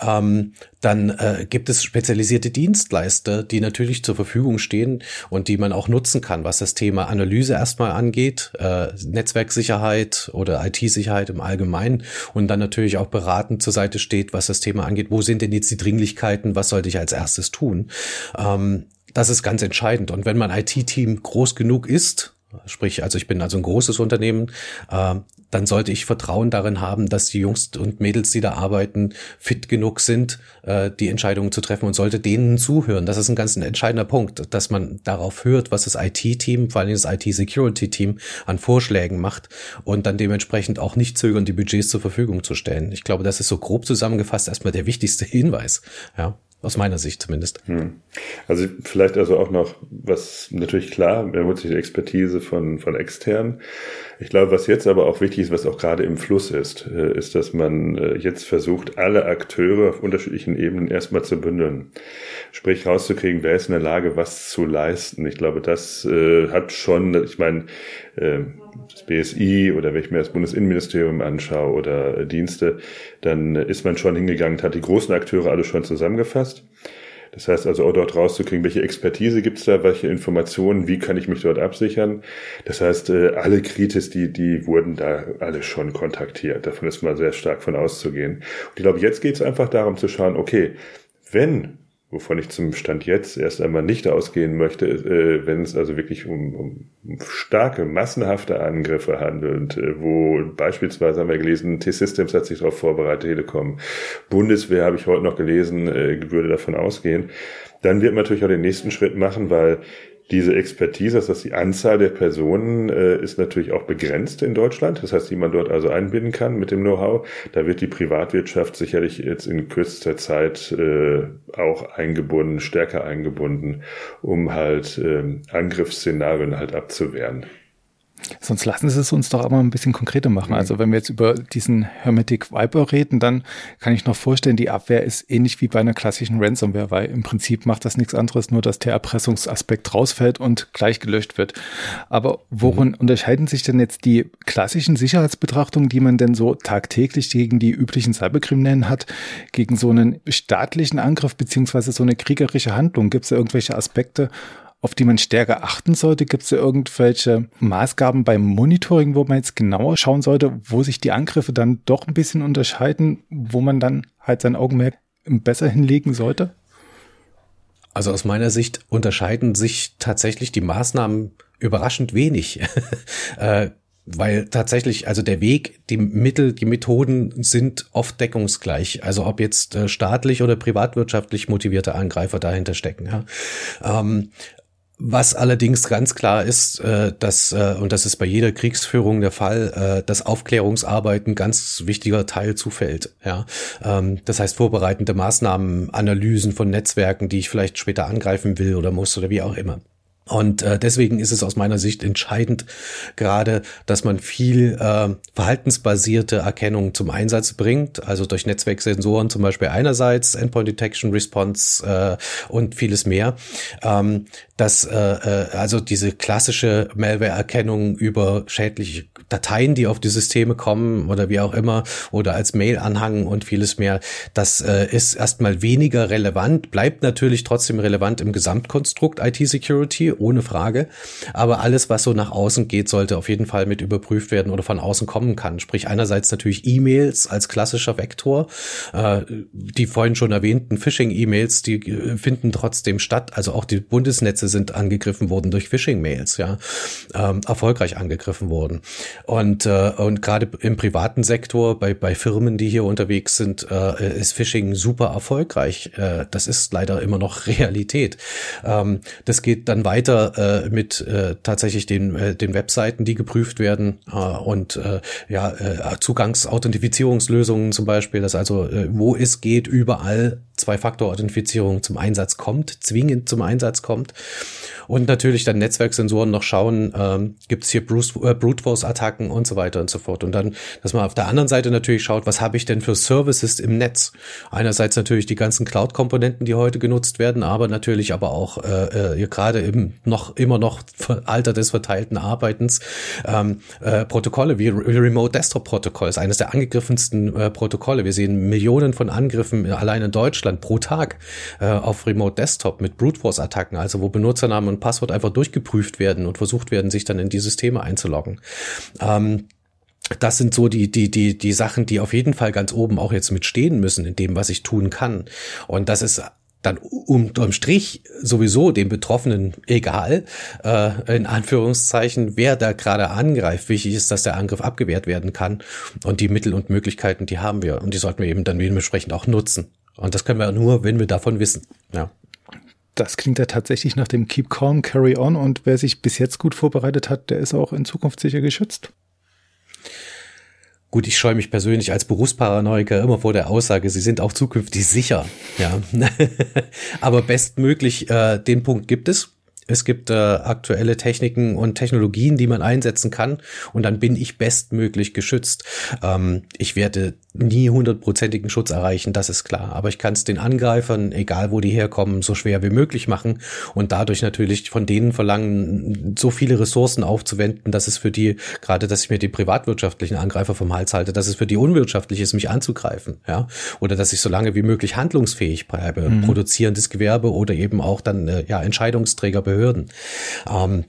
ähm, dann äh, gibt es spezialisierte Dienstleister, die natürlich zur Verfügung stehen und die man auch nutzen kann, was das Thema Analyse erstmal angeht, äh, Netzwerksicherheit oder IT-Sicherheit im Allgemeinen und dann natürlich auch beratend zur Seite steht, was das Thema angeht. Wo sind denn jetzt die Dringlichkeiten? Was sollte ich als erstes tun? Ähm, das ist ganz entscheidend. Und wenn mein IT-Team groß genug ist, Sprich, also ich bin also ein großes Unternehmen, äh, dann sollte ich Vertrauen darin haben, dass die Jungs und Mädels, die da arbeiten, fit genug sind, äh, die Entscheidungen zu treffen und sollte denen zuhören. Das ist ein ganz entscheidender Punkt, dass man darauf hört, was das IT-Team, vor allem das IT-Security-Team an Vorschlägen macht und dann dementsprechend auch nicht zögern, die Budgets zur Verfügung zu stellen. Ich glaube, das ist so grob zusammengefasst erstmal der wichtigste Hinweis. Ja. Aus meiner Sicht zumindest. Hm. Also vielleicht also auch noch, was natürlich klar, er sich die Expertise von, von extern. Ich glaube, was jetzt aber auch wichtig ist, was auch gerade im Fluss ist, äh, ist, dass man äh, jetzt versucht, alle Akteure auf unterschiedlichen Ebenen erstmal zu bündeln. Sprich, rauszukriegen, wer ist in der Lage, was zu leisten. Ich glaube, das äh, hat schon, ich meine, das BSI oder wenn ich mir das Bundesinnenministerium anschaue oder Dienste, dann ist man schon hingegangen, hat die großen Akteure alle schon zusammengefasst. Das heißt also auch dort rauszukriegen, welche Expertise gibt's da, welche Informationen, wie kann ich mich dort absichern. Das heißt, äh, alle Kritis, die, die wurden da alle schon kontaktiert. Davon ist mal sehr stark von auszugehen. Und ich glaube, jetzt geht's einfach darum zu schauen, okay, wenn wovon ich zum Stand jetzt erst einmal nicht ausgehen möchte, äh, wenn es also wirklich um, um starke, massenhafte Angriffe handelt, äh, wo beispielsweise haben wir gelesen, T-Systems hat sich darauf vorbereitet, Telekom, Bundeswehr habe ich heute noch gelesen, äh, würde davon ausgehen, dann wird man natürlich auch den nächsten Schritt machen, weil diese Expertise, das heißt die Anzahl der Personen äh, ist natürlich auch begrenzt in Deutschland. Das heißt, die man dort also einbinden kann mit dem Know-how. Da wird die Privatwirtschaft sicherlich jetzt in kürzester Zeit äh, auch eingebunden, stärker eingebunden, um halt äh, Angriffsszenarien halt abzuwehren. Sonst lassen Sie es uns doch aber ein bisschen konkreter machen. Also wenn wir jetzt über diesen Hermetic Viper reden, dann kann ich noch vorstellen, die Abwehr ist ähnlich wie bei einer klassischen Ransomware, weil im Prinzip macht das nichts anderes, nur dass der Erpressungsaspekt rausfällt und gleich gelöscht wird. Aber worin mhm. unterscheiden sich denn jetzt die klassischen Sicherheitsbetrachtungen, die man denn so tagtäglich gegen die üblichen Cyberkriminellen hat, gegen so einen staatlichen Angriff beziehungsweise so eine kriegerische Handlung? Gibt es da irgendwelche Aspekte, auf die man stärker achten sollte? Gibt es irgendwelche Maßgaben beim Monitoring, wo man jetzt genauer schauen sollte, wo sich die Angriffe dann doch ein bisschen unterscheiden, wo man dann halt sein Augenmerk besser hinlegen sollte? Also aus meiner Sicht unterscheiden sich tatsächlich die Maßnahmen überraschend wenig. äh, weil tatsächlich, also der Weg, die Mittel, die Methoden sind oft deckungsgleich. Also ob jetzt äh, staatlich oder privatwirtschaftlich motivierte Angreifer dahinter stecken. Ja. Ähm, was allerdings ganz klar ist, äh, dass, äh, und das ist bei jeder Kriegsführung der Fall, äh, dass Aufklärungsarbeit ein ganz wichtiger Teil zufällt. Ja? Ähm, das heißt vorbereitende Maßnahmen, Analysen von Netzwerken, die ich vielleicht später angreifen will oder muss oder wie auch immer. Und äh, deswegen ist es aus meiner Sicht entscheidend gerade, dass man viel äh, verhaltensbasierte Erkennung zum Einsatz bringt, also durch Netzwerksensoren zum Beispiel einerseits, Endpoint Detection Response äh, und vieles mehr. Ähm, dass äh, äh, also diese klassische Malware-Erkennung über schädliche Dateien, die auf die Systeme kommen oder wie auch immer, oder als Mail-Anhang und vieles mehr, das äh, ist erstmal weniger relevant, bleibt natürlich trotzdem relevant im Gesamtkonstrukt IT-Security, ohne Frage. Aber alles, was so nach außen geht, sollte auf jeden Fall mit überprüft werden oder von außen kommen kann. Sprich einerseits natürlich E-Mails als klassischer Vektor, äh, die vorhin schon erwähnten Phishing-E-Mails, die äh, finden trotzdem statt. Also auch die Bundesnetze sind angegriffen worden durch Phishing-Mails, ja, ähm, erfolgreich angegriffen worden. Und, äh, und gerade im privaten Sektor, bei, bei Firmen, die hier unterwegs sind, äh, ist Phishing super erfolgreich. Äh, das ist leider immer noch Realität. Ähm, das geht dann weiter äh, mit äh, tatsächlich den, äh, den Webseiten, die geprüft werden äh, und äh, ja, äh, Zugangsauthentifizierungslösungen zum Beispiel, dass also, äh, wo es geht, überall Zwei-Faktor-Authentifizierung zum Einsatz kommt, zwingend zum Einsatz kommt. Und natürlich dann Netzwerksensoren noch schauen, ähm, gibt es hier Bruce, äh, Brute Force-Attacken und so weiter und so fort. Und dann, dass man auf der anderen Seite natürlich schaut, was habe ich denn für Services im Netz? Einerseits natürlich die ganzen Cloud-Komponenten, die heute genutzt werden, aber natürlich aber auch äh, äh, gerade im noch immer noch Alter des verteilten Arbeitens ähm, äh, Protokolle wie Remote Desktop Protokoll ist eines der angegriffensten äh, Protokolle. Wir sehen Millionen von Angriffen allein in Deutschland pro Tag äh, auf Remote Desktop mit Brute Force Attacken, also wo Benutzernamen und Passwort einfach durchgeprüft werden und versucht werden, sich dann in die Systeme einzuloggen. Ähm, das sind so die, die, die, die Sachen, die auf jeden Fall ganz oben auch jetzt mitstehen müssen in dem, was ich tun kann. Und das ist dann unterm Strich sowieso dem Betroffenen egal, äh, in Anführungszeichen, wer da gerade angreift. Wichtig ist, dass der Angriff abgewehrt werden kann. Und die Mittel und Möglichkeiten, die haben wir. Und die sollten wir eben dann dementsprechend auch nutzen. Und das können wir nur, wenn wir davon wissen. Ja das klingt ja tatsächlich nach dem Keep Calm, Carry On und wer sich bis jetzt gut vorbereitet hat, der ist auch in Zukunft sicher geschützt. Gut, ich scheue mich persönlich als Berufsparanoiker immer vor der Aussage, sie sind auch zukünftig sicher. Ja, aber bestmöglich äh, den Punkt gibt es. Es gibt äh, aktuelle Techniken und Technologien, die man einsetzen kann und dann bin ich bestmöglich geschützt. Ähm, ich werde nie hundertprozentigen Schutz erreichen, das ist klar. Aber ich kann es den Angreifern, egal wo die herkommen, so schwer wie möglich machen und dadurch natürlich von denen verlangen, so viele Ressourcen aufzuwenden, dass es für die, gerade dass ich mir die privatwirtschaftlichen Angreifer vom Hals halte, dass es für die unwirtschaftlich ist, mich anzugreifen, ja. Oder dass ich so lange wie möglich handlungsfähig bleibe, mhm. produzierendes Gewerbe oder eben auch dann äh, ja Entscheidungsträger, Behörden. Ähm,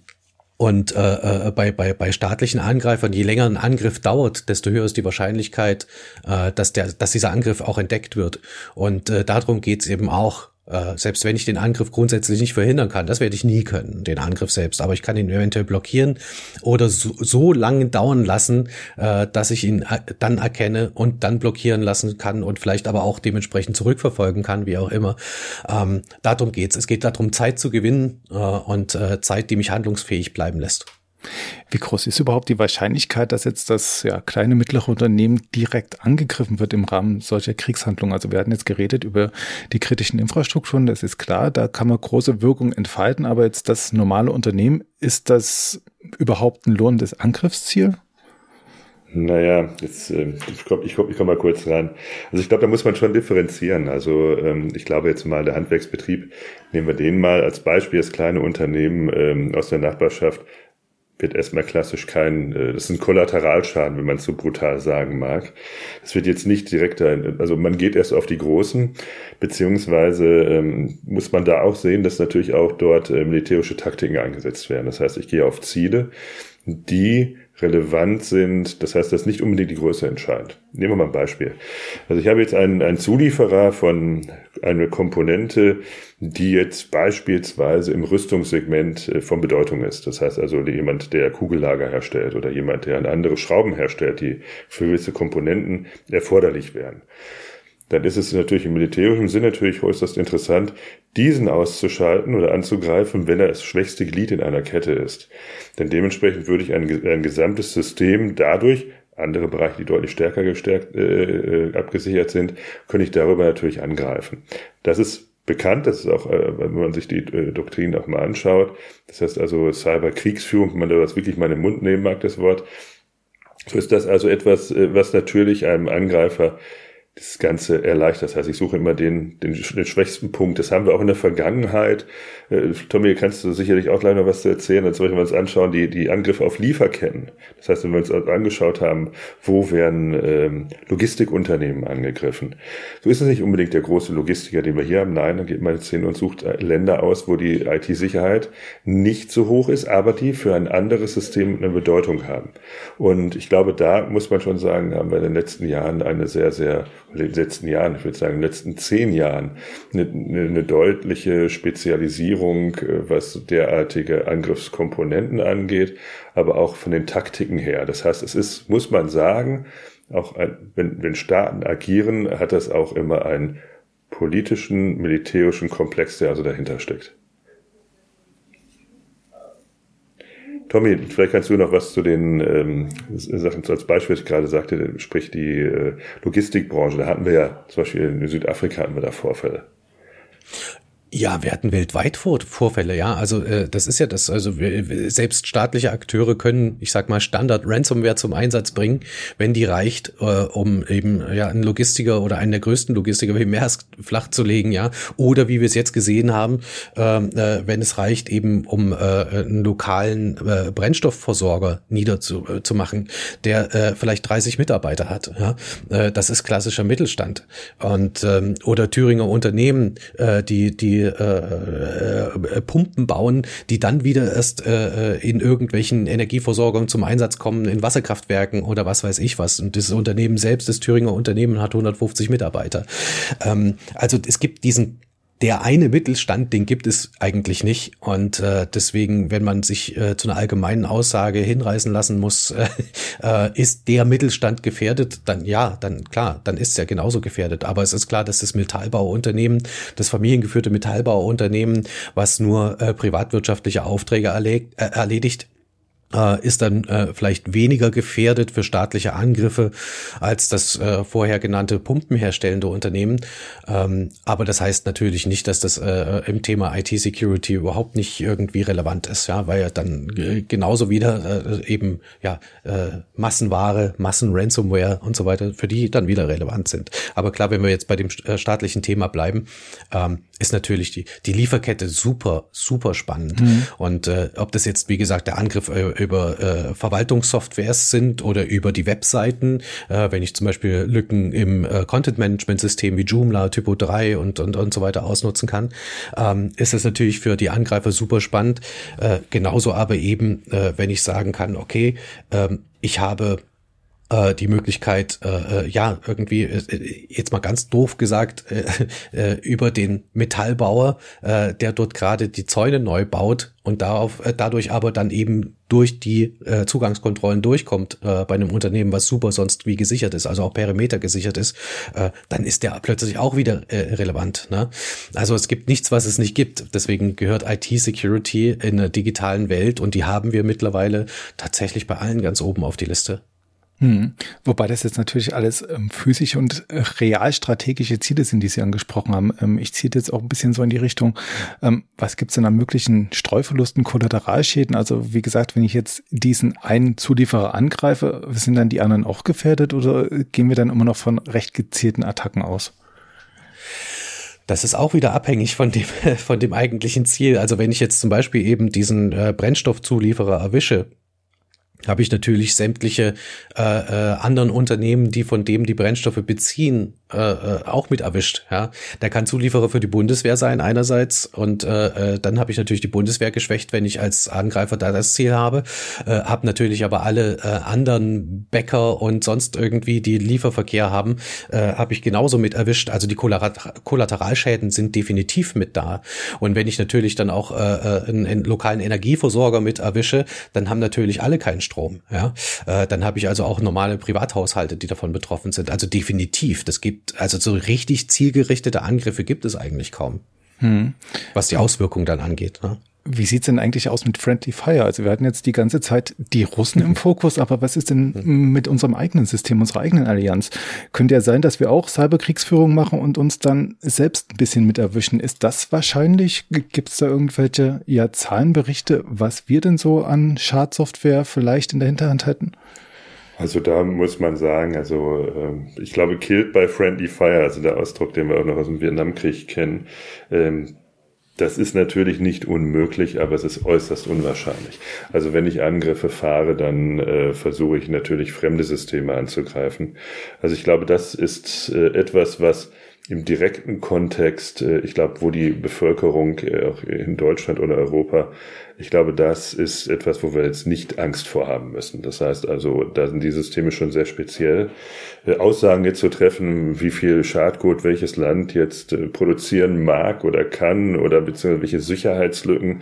und äh, äh, bei, bei, bei staatlichen Angreifern, je länger ein Angriff dauert, desto höher ist die Wahrscheinlichkeit, äh, dass, der, dass dieser Angriff auch entdeckt wird. Und äh, darum geht's eben auch. Äh, selbst wenn ich den Angriff grundsätzlich nicht verhindern kann, das werde ich nie können, den Angriff selbst, aber ich kann ihn eventuell blockieren oder so, so lange dauern lassen, äh, dass ich ihn äh, dann erkenne und dann blockieren lassen kann und vielleicht aber auch dementsprechend zurückverfolgen kann, wie auch immer. Ähm, darum geht's. Es geht darum, Zeit zu gewinnen äh, und äh, Zeit, die mich handlungsfähig bleiben lässt. Wie groß ist überhaupt die Wahrscheinlichkeit, dass jetzt das ja, kleine, mittlere Unternehmen direkt angegriffen wird im Rahmen solcher Kriegshandlungen? Also wir hatten jetzt geredet über die kritischen Infrastrukturen, das ist klar, da kann man große Wirkung entfalten, aber jetzt das normale Unternehmen, ist das überhaupt ein lohnendes Angriffsziel? Naja, jetzt, äh, ich komme ich komm, ich komm mal kurz rein. Also ich glaube, da muss man schon differenzieren. Also ähm, ich glaube jetzt mal, der Handwerksbetrieb, nehmen wir den mal als Beispiel, das kleine Unternehmen ähm, aus der Nachbarschaft, wird erstmal klassisch kein, äh, das ist ein Kollateralschaden, wenn man es so brutal sagen mag. Das wird jetzt nicht direkt, also man geht erst auf die Großen, beziehungsweise ähm, muss man da auch sehen, dass natürlich auch dort äh, militärische Taktiken eingesetzt werden. Das heißt, ich gehe auf Ziele, die relevant sind. Das heißt, das ist nicht unbedingt die Größe entscheidend. Nehmen wir mal ein Beispiel. Also ich habe jetzt einen, einen Zulieferer von einer Komponente, die jetzt beispielsweise im Rüstungssegment äh, von Bedeutung ist. Das heißt also jemand, der Kugellager herstellt oder jemand, der andere Schrauben herstellt, die für gewisse Komponenten erforderlich wären dann ist es natürlich im militärischen Sinn natürlich äußerst interessant, diesen auszuschalten oder anzugreifen, wenn er das schwächste Glied in einer Kette ist. Denn dementsprechend würde ich ein, ein gesamtes System dadurch, andere Bereiche, die deutlich stärker gestärkt, äh, äh, abgesichert sind, könnte ich darüber natürlich angreifen. Das ist bekannt, das ist auch, äh, wenn man sich die äh, Doktrin auch mal anschaut. Das heißt also Cyberkriegsführung, wenn man das wirklich mal in den Mund nehmen mag, das Wort. So ist das also etwas, äh, was natürlich einem Angreifer das Ganze erleichtert. Das heißt, ich suche immer den, den, den schwächsten Punkt. Das haben wir auch in der Vergangenheit. Äh, Tommy, kannst du sicherlich auch gleich noch was zu erzählen. Dann sollten wir uns anschauen, die, die Angriffe auf Lieferketten. Das heißt, wenn wir uns angeschaut haben, wo werden ähm, Logistikunternehmen angegriffen. So ist es nicht unbedingt der große Logistiker, den wir hier haben. Nein, dann geht man jetzt hin und sucht äh, Länder aus, wo die IT-Sicherheit nicht so hoch ist, aber die für ein anderes System eine Bedeutung haben. Und ich glaube, da muss man schon sagen, haben wir in den letzten Jahren eine sehr, sehr letzten Jahren, ich würde sagen, in den letzten zehn Jahren eine, eine deutliche Spezialisierung, äh, was derartige Angriffskomponenten angeht, aber auch von den Taktiken her. Das heißt, es ist, muss man sagen, auch wenn, wenn Staaten agieren, hat das auch immer einen politischen, militärischen Komplex, der also dahinter steckt. Tommy, vielleicht kannst du noch was zu den ähm, Sachen als Beispiel, was ich gerade sagte, sprich die äh, Logistikbranche. Da hatten wir ja zum Beispiel in Südafrika hatten wir da Vorfälle. Ja, wir hatten weltweit Vor Vorfälle, ja. Also äh, das ist ja das, also selbst staatliche Akteure können, ich sag mal, Standard Ransomware zum Einsatz bringen, wenn die reicht, äh, um eben ja einen Logistiker oder einen der größten Logistiker wie Maersk flach zu legen, ja. Oder wie wir es jetzt gesehen haben, ähm, äh, wenn es reicht, eben um äh, einen lokalen äh, Brennstoffversorger niederzumachen, der äh, vielleicht 30 Mitarbeiter hat. Ja. Äh, das ist klassischer Mittelstand. Und ähm, oder Thüringer Unternehmen, äh, die die äh, äh, Pumpen bauen, die dann wieder erst äh, in irgendwelchen Energieversorgungen zum Einsatz kommen, in Wasserkraftwerken oder was weiß ich was. Und das Unternehmen selbst, das Thüringer Unternehmen, hat 150 Mitarbeiter. Ähm, also es gibt diesen der eine Mittelstand, den gibt es eigentlich nicht. Und äh, deswegen, wenn man sich äh, zu einer allgemeinen Aussage hinreißen lassen muss, äh, äh, ist der Mittelstand gefährdet, dann ja, dann klar, dann ist es ja genauso gefährdet. Aber es ist klar, dass das Metallbauunternehmen, das familiengeführte Metallbauunternehmen, was nur äh, privatwirtschaftliche Aufträge erlegt, äh, erledigt, äh, ist dann äh, vielleicht weniger gefährdet für staatliche Angriffe als das äh, vorher genannte pumpenherstellende Unternehmen. Ähm, aber das heißt natürlich nicht, dass das äh, im Thema IT-Security überhaupt nicht irgendwie relevant ist, ja, weil ja dann genauso wieder äh, eben ja äh, Massenware, Massen-Ransomware und so weiter für die dann wieder relevant sind. Aber klar, wenn wir jetzt bei dem äh, staatlichen Thema bleiben, ähm, ist natürlich die die Lieferkette super super spannend mhm. und äh, ob das jetzt wie gesagt der Angriff äh, über äh, Verwaltungssoftwares sind oder über die Webseiten. Äh, wenn ich zum Beispiel Lücken im äh, Content-Management-System wie Joomla, Typo 3 und, und, und so weiter ausnutzen kann, ähm, ist es natürlich für die Angreifer super spannend. Äh, genauso aber eben, äh, wenn ich sagen kann, okay, äh, ich habe äh, die Möglichkeit, äh, äh, ja, irgendwie, äh, jetzt mal ganz doof gesagt, äh, äh, über den Metallbauer, äh, der dort gerade die Zäune neu baut und darauf, äh, dadurch aber dann eben durch die äh, Zugangskontrollen durchkommt äh, bei einem Unternehmen, was super sonst wie gesichert ist, also auch Perimeter gesichert ist, äh, dann ist der plötzlich auch wieder äh, relevant. Ne? Also es gibt nichts, was es nicht gibt. Deswegen gehört IT-Security in der digitalen Welt und die haben wir mittlerweile tatsächlich bei allen ganz oben auf die Liste. Hm. Wobei das jetzt natürlich alles ähm, physische und äh, realstrategische Ziele sind, die Sie angesprochen haben. Ähm, ich ziehe jetzt auch ein bisschen so in die Richtung, ähm, was gibt's denn an möglichen Streuverlusten, Kollateralschäden? Also wie gesagt, wenn ich jetzt diesen einen Zulieferer angreife, sind dann die anderen auch gefährdet oder gehen wir dann immer noch von recht gezielten Attacken aus? Das ist auch wieder abhängig von dem, von dem eigentlichen Ziel. Also wenn ich jetzt zum Beispiel eben diesen äh, Brennstoffzulieferer erwische, habe ich natürlich sämtliche äh, äh, anderen Unternehmen, die von dem die Brennstoffe beziehen, äh, äh, auch mit erwischt. Ja, der kann Zulieferer für die Bundeswehr sein einerseits und äh, äh, dann habe ich natürlich die Bundeswehr geschwächt, wenn ich als Angreifer da das Ziel habe. Äh, habe natürlich aber alle äh, anderen Bäcker und sonst irgendwie die Lieferverkehr haben, äh, habe ich genauso mit erwischt. Also die Kollateralschäden sind definitiv mit da. Und wenn ich natürlich dann auch äh, äh, einen, einen lokalen Energieversorger mit erwische, dann haben natürlich alle keinen Strom. Ja, äh, dann habe ich also auch normale Privathaushalte, die davon betroffen sind. Also definitiv. Das gibt also so richtig zielgerichtete Angriffe gibt es eigentlich kaum. Hm. Was die Auswirkungen dann angeht. Ne? Wie sieht's denn eigentlich aus mit Friendly Fire? Also wir hatten jetzt die ganze Zeit die Russen im Fokus, aber was ist denn mit unserem eigenen System, unserer eigenen Allianz? Könnte ja sein, dass wir auch Cyberkriegsführung machen und uns dann selbst ein bisschen mit erwischen. Ist das wahrscheinlich? Gibt's da irgendwelche ja, Zahlenberichte, was wir denn so an Schadsoftware vielleicht in der Hinterhand hätten? Also da muss man sagen, also ähm, ich glaube, killed by friendly fire, also der Ausdruck, den wir auch noch aus dem Vietnamkrieg kennen, ähm, das ist natürlich nicht unmöglich, aber es ist äußerst unwahrscheinlich. Also wenn ich Angriffe fahre, dann äh, versuche ich natürlich fremde Systeme anzugreifen. Also ich glaube, das ist äh, etwas, was im direkten Kontext, äh, ich glaube, wo die Bevölkerung äh, auch in Deutschland oder Europa ich glaube, das ist etwas, wo wir jetzt nicht Angst vorhaben müssen. Das heißt also, da sind die Systeme schon sehr speziell. Äh, Aussagen jetzt zu treffen, wie viel Schadcode welches Land jetzt produzieren mag oder kann oder beziehungsweise welche Sicherheitslücken.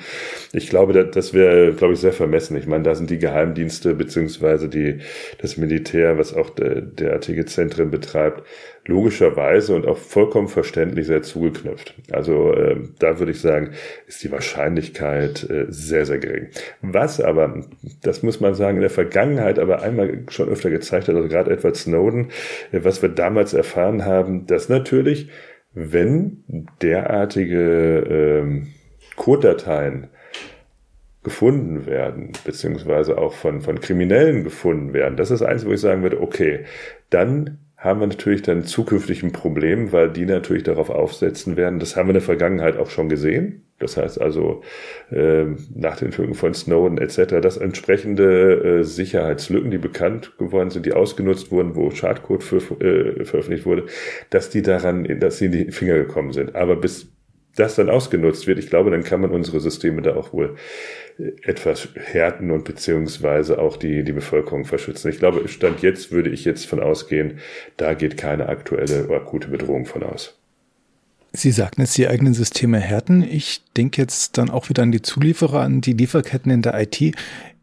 Ich glaube, das wäre, glaube ich, sehr vermessen. Ich meine, da sind die Geheimdienste beziehungsweise die, das Militär, was auch der, derartige Zentren betreibt, logischerweise und auch vollkommen verständlich sehr zugeknüpft. Also äh, da würde ich sagen, ist die Wahrscheinlichkeit äh, sehr, sehr gering. Was aber, das muss man sagen, in der Vergangenheit aber einmal schon öfter gezeigt hat, also gerade Edward Snowden, äh, was wir damals erfahren haben, dass natürlich, wenn derartige ähm, Codedateien gefunden werden, beziehungsweise auch von, von Kriminellen gefunden werden, das ist eins, wo ich sagen würde, okay, dann haben wir natürlich dann zukünftig ein Problem, weil die natürlich darauf aufsetzen werden. Das haben wir in der Vergangenheit auch schon gesehen. Das heißt also äh, nach den Führungen von Snowden etc., dass entsprechende äh, Sicherheitslücken, die bekannt geworden sind, die ausgenutzt wurden, wo Schadcode für, äh, veröffentlicht wurde, dass die daran, dass sie in die Finger gekommen sind. Aber bis das dann ausgenutzt wird, ich glaube, dann kann man unsere Systeme da auch wohl etwas härten und beziehungsweise auch die, die Bevölkerung verschützen. Ich glaube, Stand jetzt würde ich jetzt von ausgehen, da geht keine aktuelle oder akute Bedrohung von aus. Sie sagten jetzt die eigenen Systeme härten. Ich denke jetzt dann auch wieder an die Zulieferer, an die Lieferketten in der IT.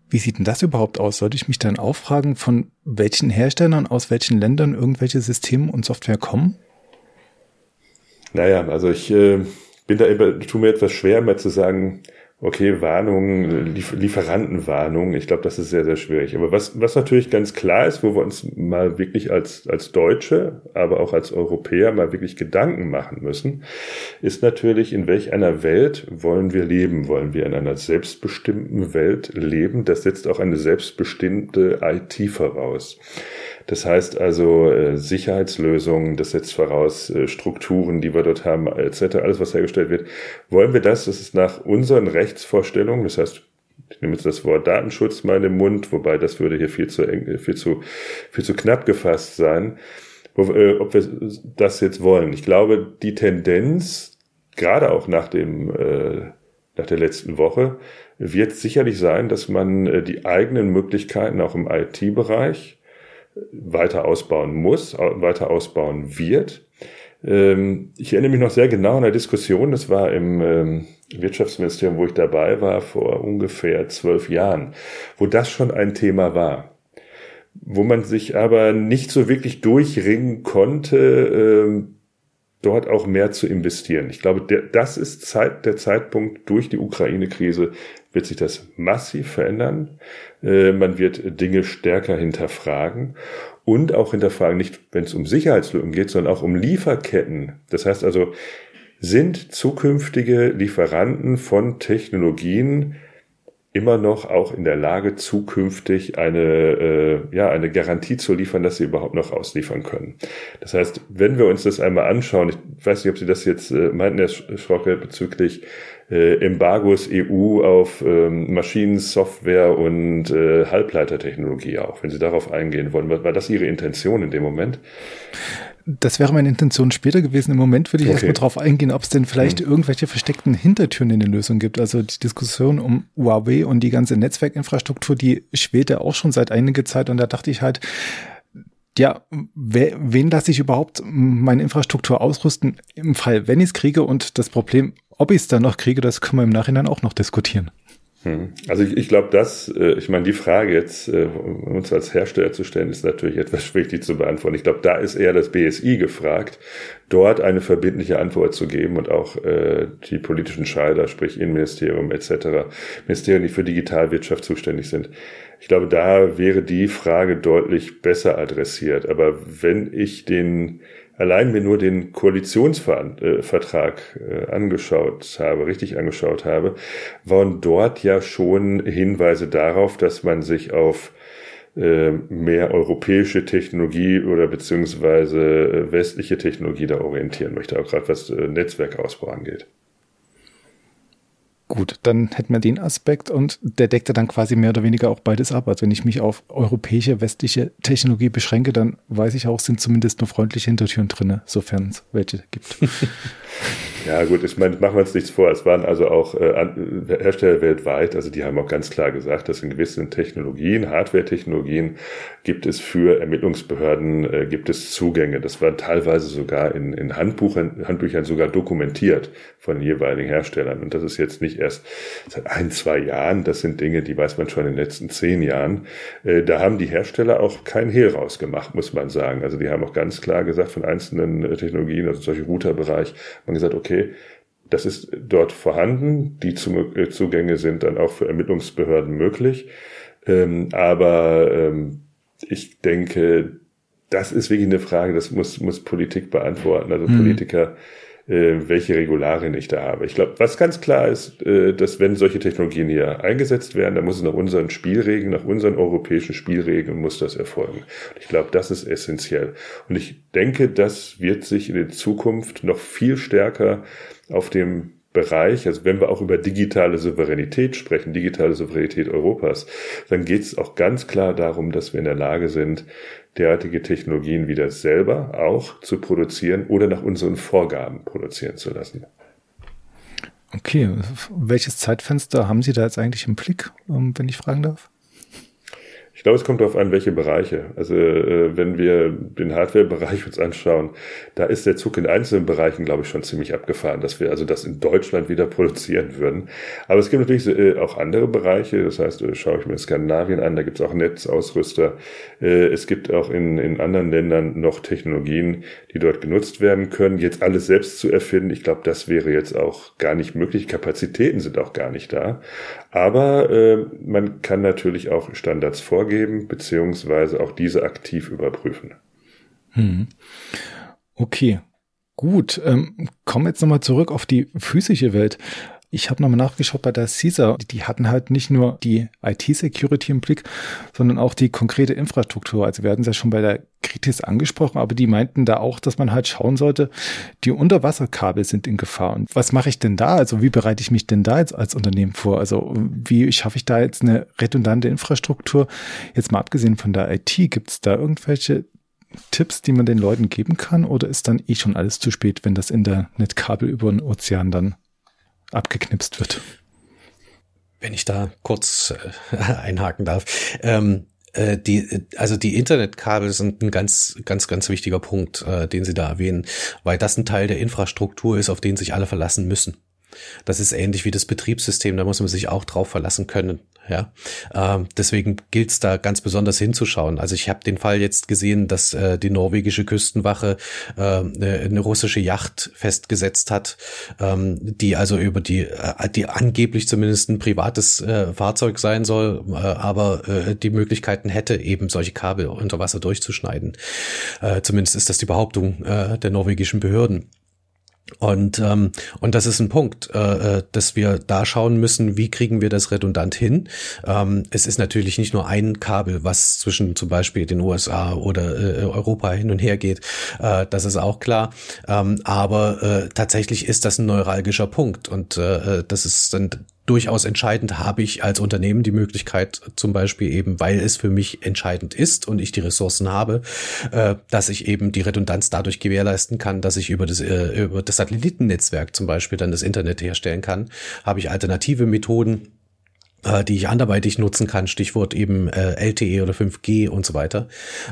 Wie sieht denn das überhaupt aus? Sollte ich mich dann auch fragen, von welchen Herstellern aus welchen Ländern irgendwelche Systeme und Software kommen? Naja, also ich äh, bin da immer, tue mir etwas schwer, mal zu sagen, okay, Warnung, Lieferantenwarnung, ich glaube, das ist sehr, sehr schwierig. Aber was, was natürlich ganz klar ist, wo wir uns mal wirklich als, als Deutsche, aber auch als Europäer mal wirklich Gedanken machen müssen, ist natürlich, in welch einer Welt wollen wir leben? Wollen wir in einer selbstbestimmten Welt leben? Das setzt auch eine selbstbestimmte IT voraus. Das heißt also äh, Sicherheitslösungen, das setzt voraus äh, Strukturen, die wir dort haben, etc. Alles, was hergestellt wird. Wollen wir das? Das ist nach unseren Rechtsvorstellungen, das heißt, ich nehme jetzt das Wort Datenschutz mal in den Mund, wobei das würde hier viel zu eng, viel zu, viel zu knapp gefasst sein, äh, ob wir das jetzt wollen. Ich glaube, die Tendenz, gerade auch nach dem, äh, nach der letzten Woche, wird sicherlich sein, dass man äh, die eigenen Möglichkeiten auch im IT-Bereich weiter ausbauen muss, weiter ausbauen wird. Ähm, ich erinnere mich noch sehr genau an der Diskussion, das war im ähm, Wirtschaftsministerium, wo ich dabei war, vor ungefähr zwölf Jahren, wo das schon ein Thema war wo man sich aber nicht so wirklich durchringen konnte, ähm, dort auch mehr zu investieren. Ich glaube, der, das ist Zeit, der Zeitpunkt durch die Ukraine-Krise, wird sich das massiv verändern. Äh, man wird Dinge stärker hinterfragen und auch hinterfragen, nicht wenn es um Sicherheitslücken geht, sondern auch um Lieferketten. Das heißt also, sind zukünftige Lieferanten von Technologien immer noch auch in der Lage, zukünftig eine, äh, ja, eine Garantie zu liefern, dass sie überhaupt noch ausliefern können. Das heißt, wenn wir uns das einmal anschauen, ich weiß nicht, ob Sie das jetzt äh, meinten, Herr Schrocke, bezüglich äh, Embargos EU auf ähm, Maschinen, Software und äh, Halbleitertechnologie auch, wenn Sie darauf eingehen wollen. War, war das Ihre Intention in dem Moment? Das wäre meine Intention später gewesen. Im Moment würde ich okay. erstmal darauf eingehen, ob es denn vielleicht mhm. irgendwelche versteckten Hintertüren in den Lösungen gibt. Also die Diskussion um Huawei und die ganze Netzwerkinfrastruktur, die schwelte auch schon seit einiger Zeit. Und da dachte ich halt, ja, wen lasse ich überhaupt meine Infrastruktur ausrüsten im Fall, wenn ich es kriege und das Problem, ob ich es dann noch kriege, das können wir im Nachhinein auch noch diskutieren. Hm. Also ich, ich glaube, dass, äh, ich meine, die Frage jetzt, äh, uns als Hersteller zu stellen, ist natürlich etwas wichtig zu beantworten. Ich glaube, da ist eher das BSI gefragt, dort eine verbindliche Antwort zu geben und auch äh, die politischen Scheider, sprich Innenministerium etc., Ministerien, die für Digitalwirtschaft zuständig sind. Ich glaube, da wäre die Frage deutlich besser adressiert. Aber wenn ich den allein mir nur den Koalitionsvertrag äh, angeschaut habe, richtig angeschaut habe, waren dort ja schon Hinweise darauf, dass man sich auf äh, mehr europäische Technologie oder beziehungsweise äh, westliche Technologie da orientieren möchte, auch gerade was Netzwerkausbau angeht. Gut, dann hätten wir den Aspekt und der deckte dann quasi mehr oder weniger auch beides ab. Also wenn ich mich auf europäische, westliche Technologie beschränke, dann weiß ich auch, sind zumindest nur freundliche Hintertüren drinne, sofern es welche gibt. Ja, gut, ich meine, machen wir uns nichts vor. Es waren also auch äh, Hersteller weltweit, also die haben auch ganz klar gesagt, dass in gewissen Technologien, Hardware-Technologien, gibt es für Ermittlungsbehörden, äh, gibt es Zugänge. Das war teilweise sogar in, in Handbuchern, Handbüchern sogar dokumentiert von jeweiligen Herstellern. Und das ist jetzt nicht erst seit ein, zwei Jahren. Das sind Dinge, die weiß man schon in den letzten zehn Jahren. Äh, da haben die Hersteller auch kein Hehl rausgemacht, muss man sagen. Also die haben auch ganz klar gesagt, von einzelnen äh, Technologien, also solche Routerbereich, man gesagt, okay, das ist dort vorhanden, die äh, Zugänge sind dann auch für Ermittlungsbehörden möglich. Ähm, aber ähm, ich denke, das ist wirklich eine Frage, das muss, muss Politik beantworten. Also mhm. Äh, welche Regularien ich da habe. Ich glaube, was ganz klar ist, äh, dass wenn solche Technologien hier eingesetzt werden, dann muss es nach unseren Spielregeln, nach unseren europäischen Spielregeln muss das erfolgen. Ich glaube, das ist essentiell. Und ich denke, das wird sich in der Zukunft noch viel stärker auf dem Bereich, also wenn wir auch über digitale Souveränität sprechen, digitale Souveränität Europas, dann geht es auch ganz klar darum, dass wir in der Lage sind, derartige Technologien wieder selber auch zu produzieren oder nach unseren Vorgaben produzieren zu lassen. Okay, welches Zeitfenster haben Sie da jetzt eigentlich im Blick, ähm, wenn ich fragen darf? Ich glaube, es kommt darauf an, welche Bereiche. Also äh, wenn wir den Hardware-Bereich uns anschauen, da ist der Zug in einzelnen Bereichen, glaube ich, schon ziemlich abgefahren, dass wir also das in Deutschland wieder produzieren würden. Aber es gibt natürlich äh, auch andere Bereiche. Das heißt, äh, schaue ich mir Skandinavien an, da gibt es auch Netzausrüster. Äh, es gibt auch in, in anderen Ländern noch Technologien, die dort genutzt werden können. Jetzt alles selbst zu erfinden, ich glaube, das wäre jetzt auch gar nicht möglich. Kapazitäten sind auch gar nicht da. Aber äh, man kann natürlich auch Standards vorgeben, beziehungsweise auch diese aktiv überprüfen. Hm. Okay, gut. Ähm, kommen jetzt nochmal zurück auf die physische Welt. Ich habe nochmal nachgeschaut bei der CISA. Die hatten halt nicht nur die IT-Security im Blick, sondern auch die konkrete Infrastruktur. Also wir hatten es ja schon bei der Kritis angesprochen, aber die meinten da auch, dass man halt schauen sollte, die Unterwasserkabel sind in Gefahr. Und was mache ich denn da? Also wie bereite ich mich denn da jetzt als Unternehmen vor? Also wie schaffe ich da jetzt eine redundante Infrastruktur? Jetzt mal abgesehen von der IT, gibt es da irgendwelche Tipps, die man den Leuten geben kann? Oder ist dann eh schon alles zu spät, wenn das Internetkabel über den Ozean dann abgeknipst wird. Wenn ich da kurz äh, einhaken darf. Ähm, äh, die, also die Internetkabel sind ein ganz, ganz, ganz wichtiger Punkt, äh, den Sie da erwähnen, weil das ein Teil der Infrastruktur ist, auf den sich alle verlassen müssen. Das ist ähnlich wie das Betriebssystem, da muss man sich auch drauf verlassen können. Ja, ähm, deswegen gilt es da ganz besonders hinzuschauen. Also ich habe den Fall jetzt gesehen, dass äh, die norwegische Küstenwache äh, eine, eine russische Yacht festgesetzt hat, ähm, die also über die, äh, die angeblich zumindest ein privates äh, Fahrzeug sein soll, äh, aber äh, die Möglichkeiten hätte, eben solche Kabel unter Wasser durchzuschneiden. Äh, zumindest ist das die Behauptung äh, der norwegischen Behörden. Und, ähm, und das ist ein Punkt, äh, äh, dass wir da schauen müssen, wie kriegen wir das redundant hin. Ähm, es ist natürlich nicht nur ein Kabel, was zwischen zum Beispiel den USA oder äh, Europa hin und her geht. Äh, das ist auch klar. Ähm, aber äh, tatsächlich ist das ein neuralgischer Punkt. Und äh, äh das ist dann durchaus entscheidend, habe ich als Unternehmen die Möglichkeit, zum Beispiel eben, weil es für mich entscheidend ist und ich die Ressourcen habe, äh, dass ich eben die Redundanz dadurch gewährleisten kann, dass ich über das, äh, über das Satellitennetzwerk zum Beispiel dann das Internet herstellen kann. Habe ich alternative Methoden, äh, die ich anderweitig nutzen kann, Stichwort eben äh, LTE oder 5G und so weiter.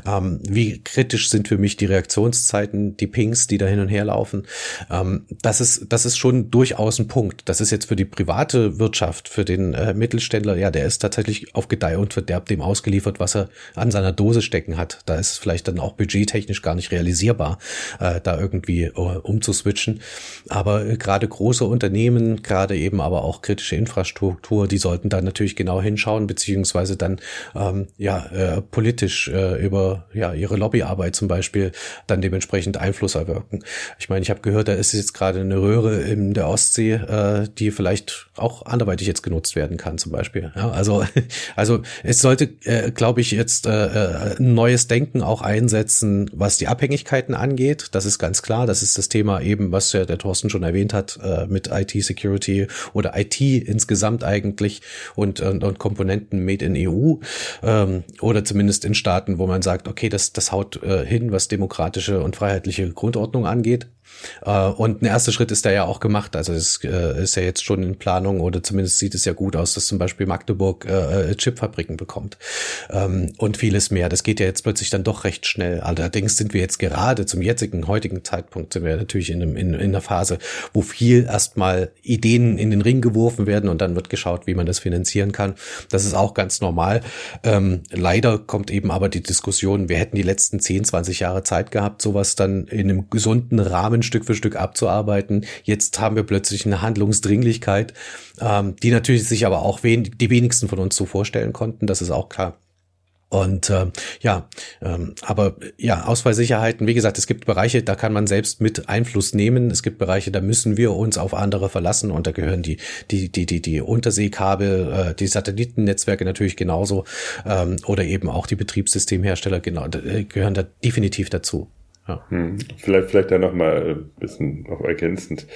Ähm, wie kritisch sind für mich die Reaktionszeiten, die Pings, die da hin und her laufen? Ähm, das ist das ist schon durchaus ein Punkt. Das ist jetzt für die private Wirtschaft, für den äh, Mittelständler, ja, der ist tatsächlich auf Gedeih und Verderb dem ausgeliefert, was er an seiner Dose stecken hat. Da ist es vielleicht dann auch budgettechnisch gar nicht realisierbar, äh, da irgendwie uh, umzuswitchen. Aber äh, gerade große Unternehmen, gerade eben aber auch kritische Infrastruktur, die sollten dann natürlich genau hinschauen, beziehungsweise dann ähm, ja äh, politisch äh, über ja ihre Lobbyarbeit zum Beispiel dann dementsprechend Einfluss erwirken. Ich meine, ich habe gehört, da ist jetzt gerade eine Röhre in der Ostsee, äh, die vielleicht auch anderweitig jetzt genutzt werden kann, zum Beispiel. Ja, also also es sollte, äh, glaube ich, jetzt äh, äh, ein neues Denken auch einsetzen, was die Abhängigkeiten angeht. Das ist ganz klar. Das ist das Thema eben, was ja der Thorsten schon erwähnt hat, äh, mit IT-Security oder IT insgesamt eigentlich und, und, und Komponenten made in EU ähm, oder zumindest in Staaten, wo man sagt, okay, das, das haut äh, hin, was demokratische und freiheitliche Grundordnung angeht. Äh, und ein erster Schritt ist da ja auch gemacht. Also es äh, ist ja jetzt schon in Planung oder zumindest sieht es ja gut aus, dass zum Beispiel Magdeburg äh, Chipfabriken bekommt ähm, und vieles mehr. Das geht ja jetzt plötzlich dann doch recht schnell. Allerdings sind wir jetzt gerade zum jetzigen, heutigen Zeitpunkt sind wir natürlich in, einem, in, in einer Phase, wo viel erstmal Ideen in den Ring geworfen werden und dann wird geschaut, wie man das finanzieren kann. Das ist auch ganz normal. Ähm, leider kommt eben aber die Diskussion, wir hätten die letzten 10, 20 Jahre Zeit gehabt, sowas dann in einem gesunden Rahmen Stück für Stück abzuarbeiten. Jetzt haben wir plötzlich eine Handlungsdringlichkeit, ähm, die natürlich sich aber auch wen die wenigsten von uns so vorstellen konnten. Das ist auch klar. Und äh, ja, ähm, aber ja, Ausfallsicherheiten, wie gesagt, es gibt Bereiche, da kann man selbst mit Einfluss nehmen. Es gibt Bereiche, da müssen wir uns auf andere verlassen und da gehören die, die, die, die, die Unterseekabel, äh, die Satellitennetzwerke natürlich genauso ähm, oder eben auch die Betriebssystemhersteller genau, äh, gehören da definitiv dazu. Ja. Hm. Vielleicht, vielleicht da nochmal ein bisschen noch ergänzend.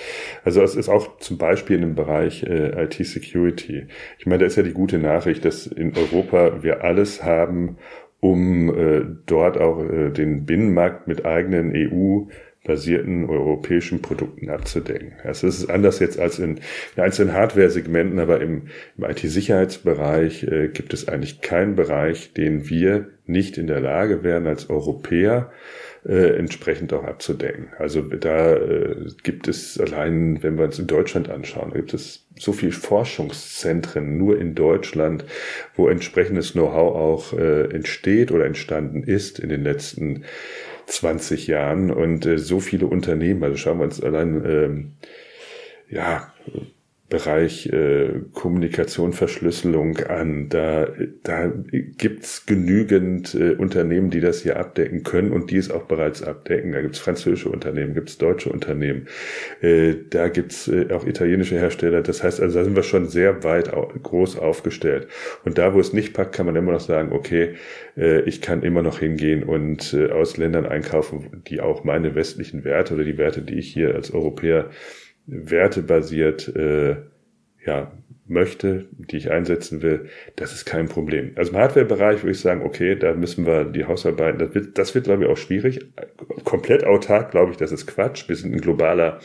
Also es ist auch zum Beispiel in dem Bereich äh, IT-Security. Ich meine, da ist ja die gute Nachricht, dass in Europa wir alles haben, um äh, dort auch äh, den Binnenmarkt mit eigenen EU basierten europäischen Produkten abzudecken. Also es ist anders jetzt als in, in einzelnen Hardware-Segmenten, aber im, im IT-Sicherheitsbereich äh, gibt es eigentlich keinen Bereich, den wir nicht in der Lage wären, als Europäer äh, entsprechend auch abzudecken. Also da äh, gibt es allein, wenn wir uns in Deutschland anschauen, gibt es so viel Forschungszentren nur in Deutschland, wo entsprechendes Know-how auch äh, entsteht oder entstanden ist in den letzten 20 Jahren und äh, so viele Unternehmen. Also schauen wir uns allein ähm, ja Bereich äh, Kommunikation, Verschlüsselung an. Da, da gibt's genügend äh, Unternehmen, die das hier abdecken können und die es auch bereits abdecken. Da gibt's französische Unternehmen, gibt's deutsche Unternehmen, äh, da gibt's äh, auch italienische Hersteller. Das heißt, also da sind wir schon sehr weit au groß aufgestellt. Und da, wo es nicht packt, kann man immer noch sagen, okay, äh, ich kann immer noch hingehen und äh, aus Ländern einkaufen, die auch meine westlichen Werte oder die Werte, die ich hier als Europäer wertebasiert äh, ja, möchte, die ich einsetzen will, das ist kein Problem. Also im Hardware-Bereich würde ich sagen, okay, da müssen wir die Hausarbeiten, das wird, das wird glaube ich auch schwierig. Komplett autark, glaube ich, das ist Quatsch. Wir sind ein globaler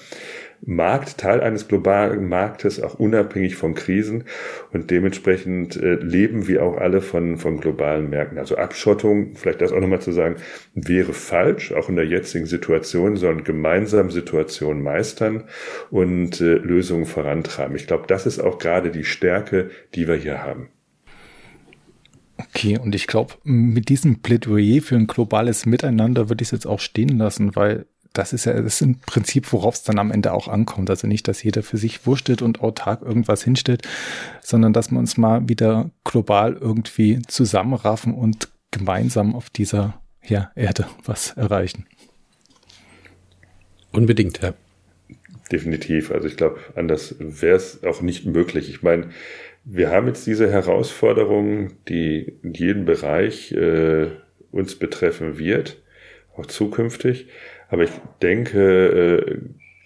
Markt, Teil eines globalen Marktes, auch unabhängig von Krisen. Und dementsprechend äh, leben wir auch alle von, von globalen Märkten. Also Abschottung, vielleicht das auch nochmal zu sagen, wäre falsch, auch in der jetzigen Situation, sondern gemeinsam Situationen meistern und äh, Lösungen vorantreiben. Ich glaube, das ist auch gerade die Stärke, die wir hier haben. Okay, und ich glaube, mit diesem Plädoyer für ein globales Miteinander würde ich es jetzt auch stehen lassen, weil das ist ja das ist im Prinzip, worauf es dann am Ende auch ankommt. Also nicht, dass jeder für sich wurstet und autark irgendwas hinstellt, sondern dass wir uns mal wieder global irgendwie zusammenraffen und gemeinsam auf dieser ja, Erde was erreichen. Unbedingt, ja. definitiv. Also ich glaube, anders wäre es auch nicht möglich. Ich meine, wir haben jetzt diese Herausforderung, die in jedem Bereich äh, uns betreffen wird, auch zukünftig. Aber ich denke, äh,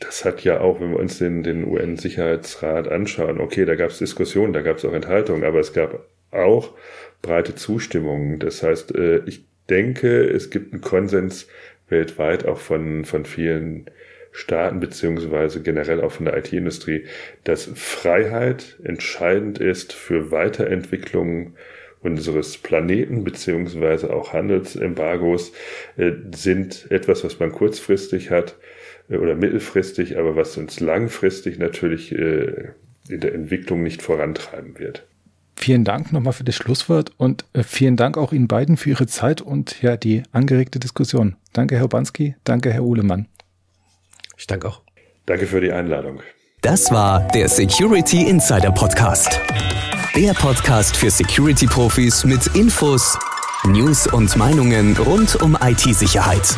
das hat ja auch, wenn wir uns den, den UN-Sicherheitsrat anschauen, okay, da gab es Diskussionen, da gab es auch Enthaltungen, aber es gab auch breite Zustimmung. Das heißt, äh, ich denke, es gibt einen Konsens weltweit auch von, von vielen Staaten beziehungsweise generell auch von der IT-Industrie, dass Freiheit entscheidend ist für Weiterentwicklung unseres Planeten beziehungsweise auch Handelsembargos äh, sind etwas, was man kurzfristig hat äh, oder mittelfristig, aber was uns langfristig natürlich äh, in der Entwicklung nicht vorantreiben wird. Vielen Dank nochmal für das Schlusswort und vielen Dank auch Ihnen beiden für Ihre Zeit und ja die angeregte Diskussion. Danke, Herr Banski. Danke, Herr Uhlemann. Ich danke auch. Danke für die Einladung. Das war der Security Insider Podcast. Der Podcast für Security-Profis mit Infos, News und Meinungen rund um IT-Sicherheit.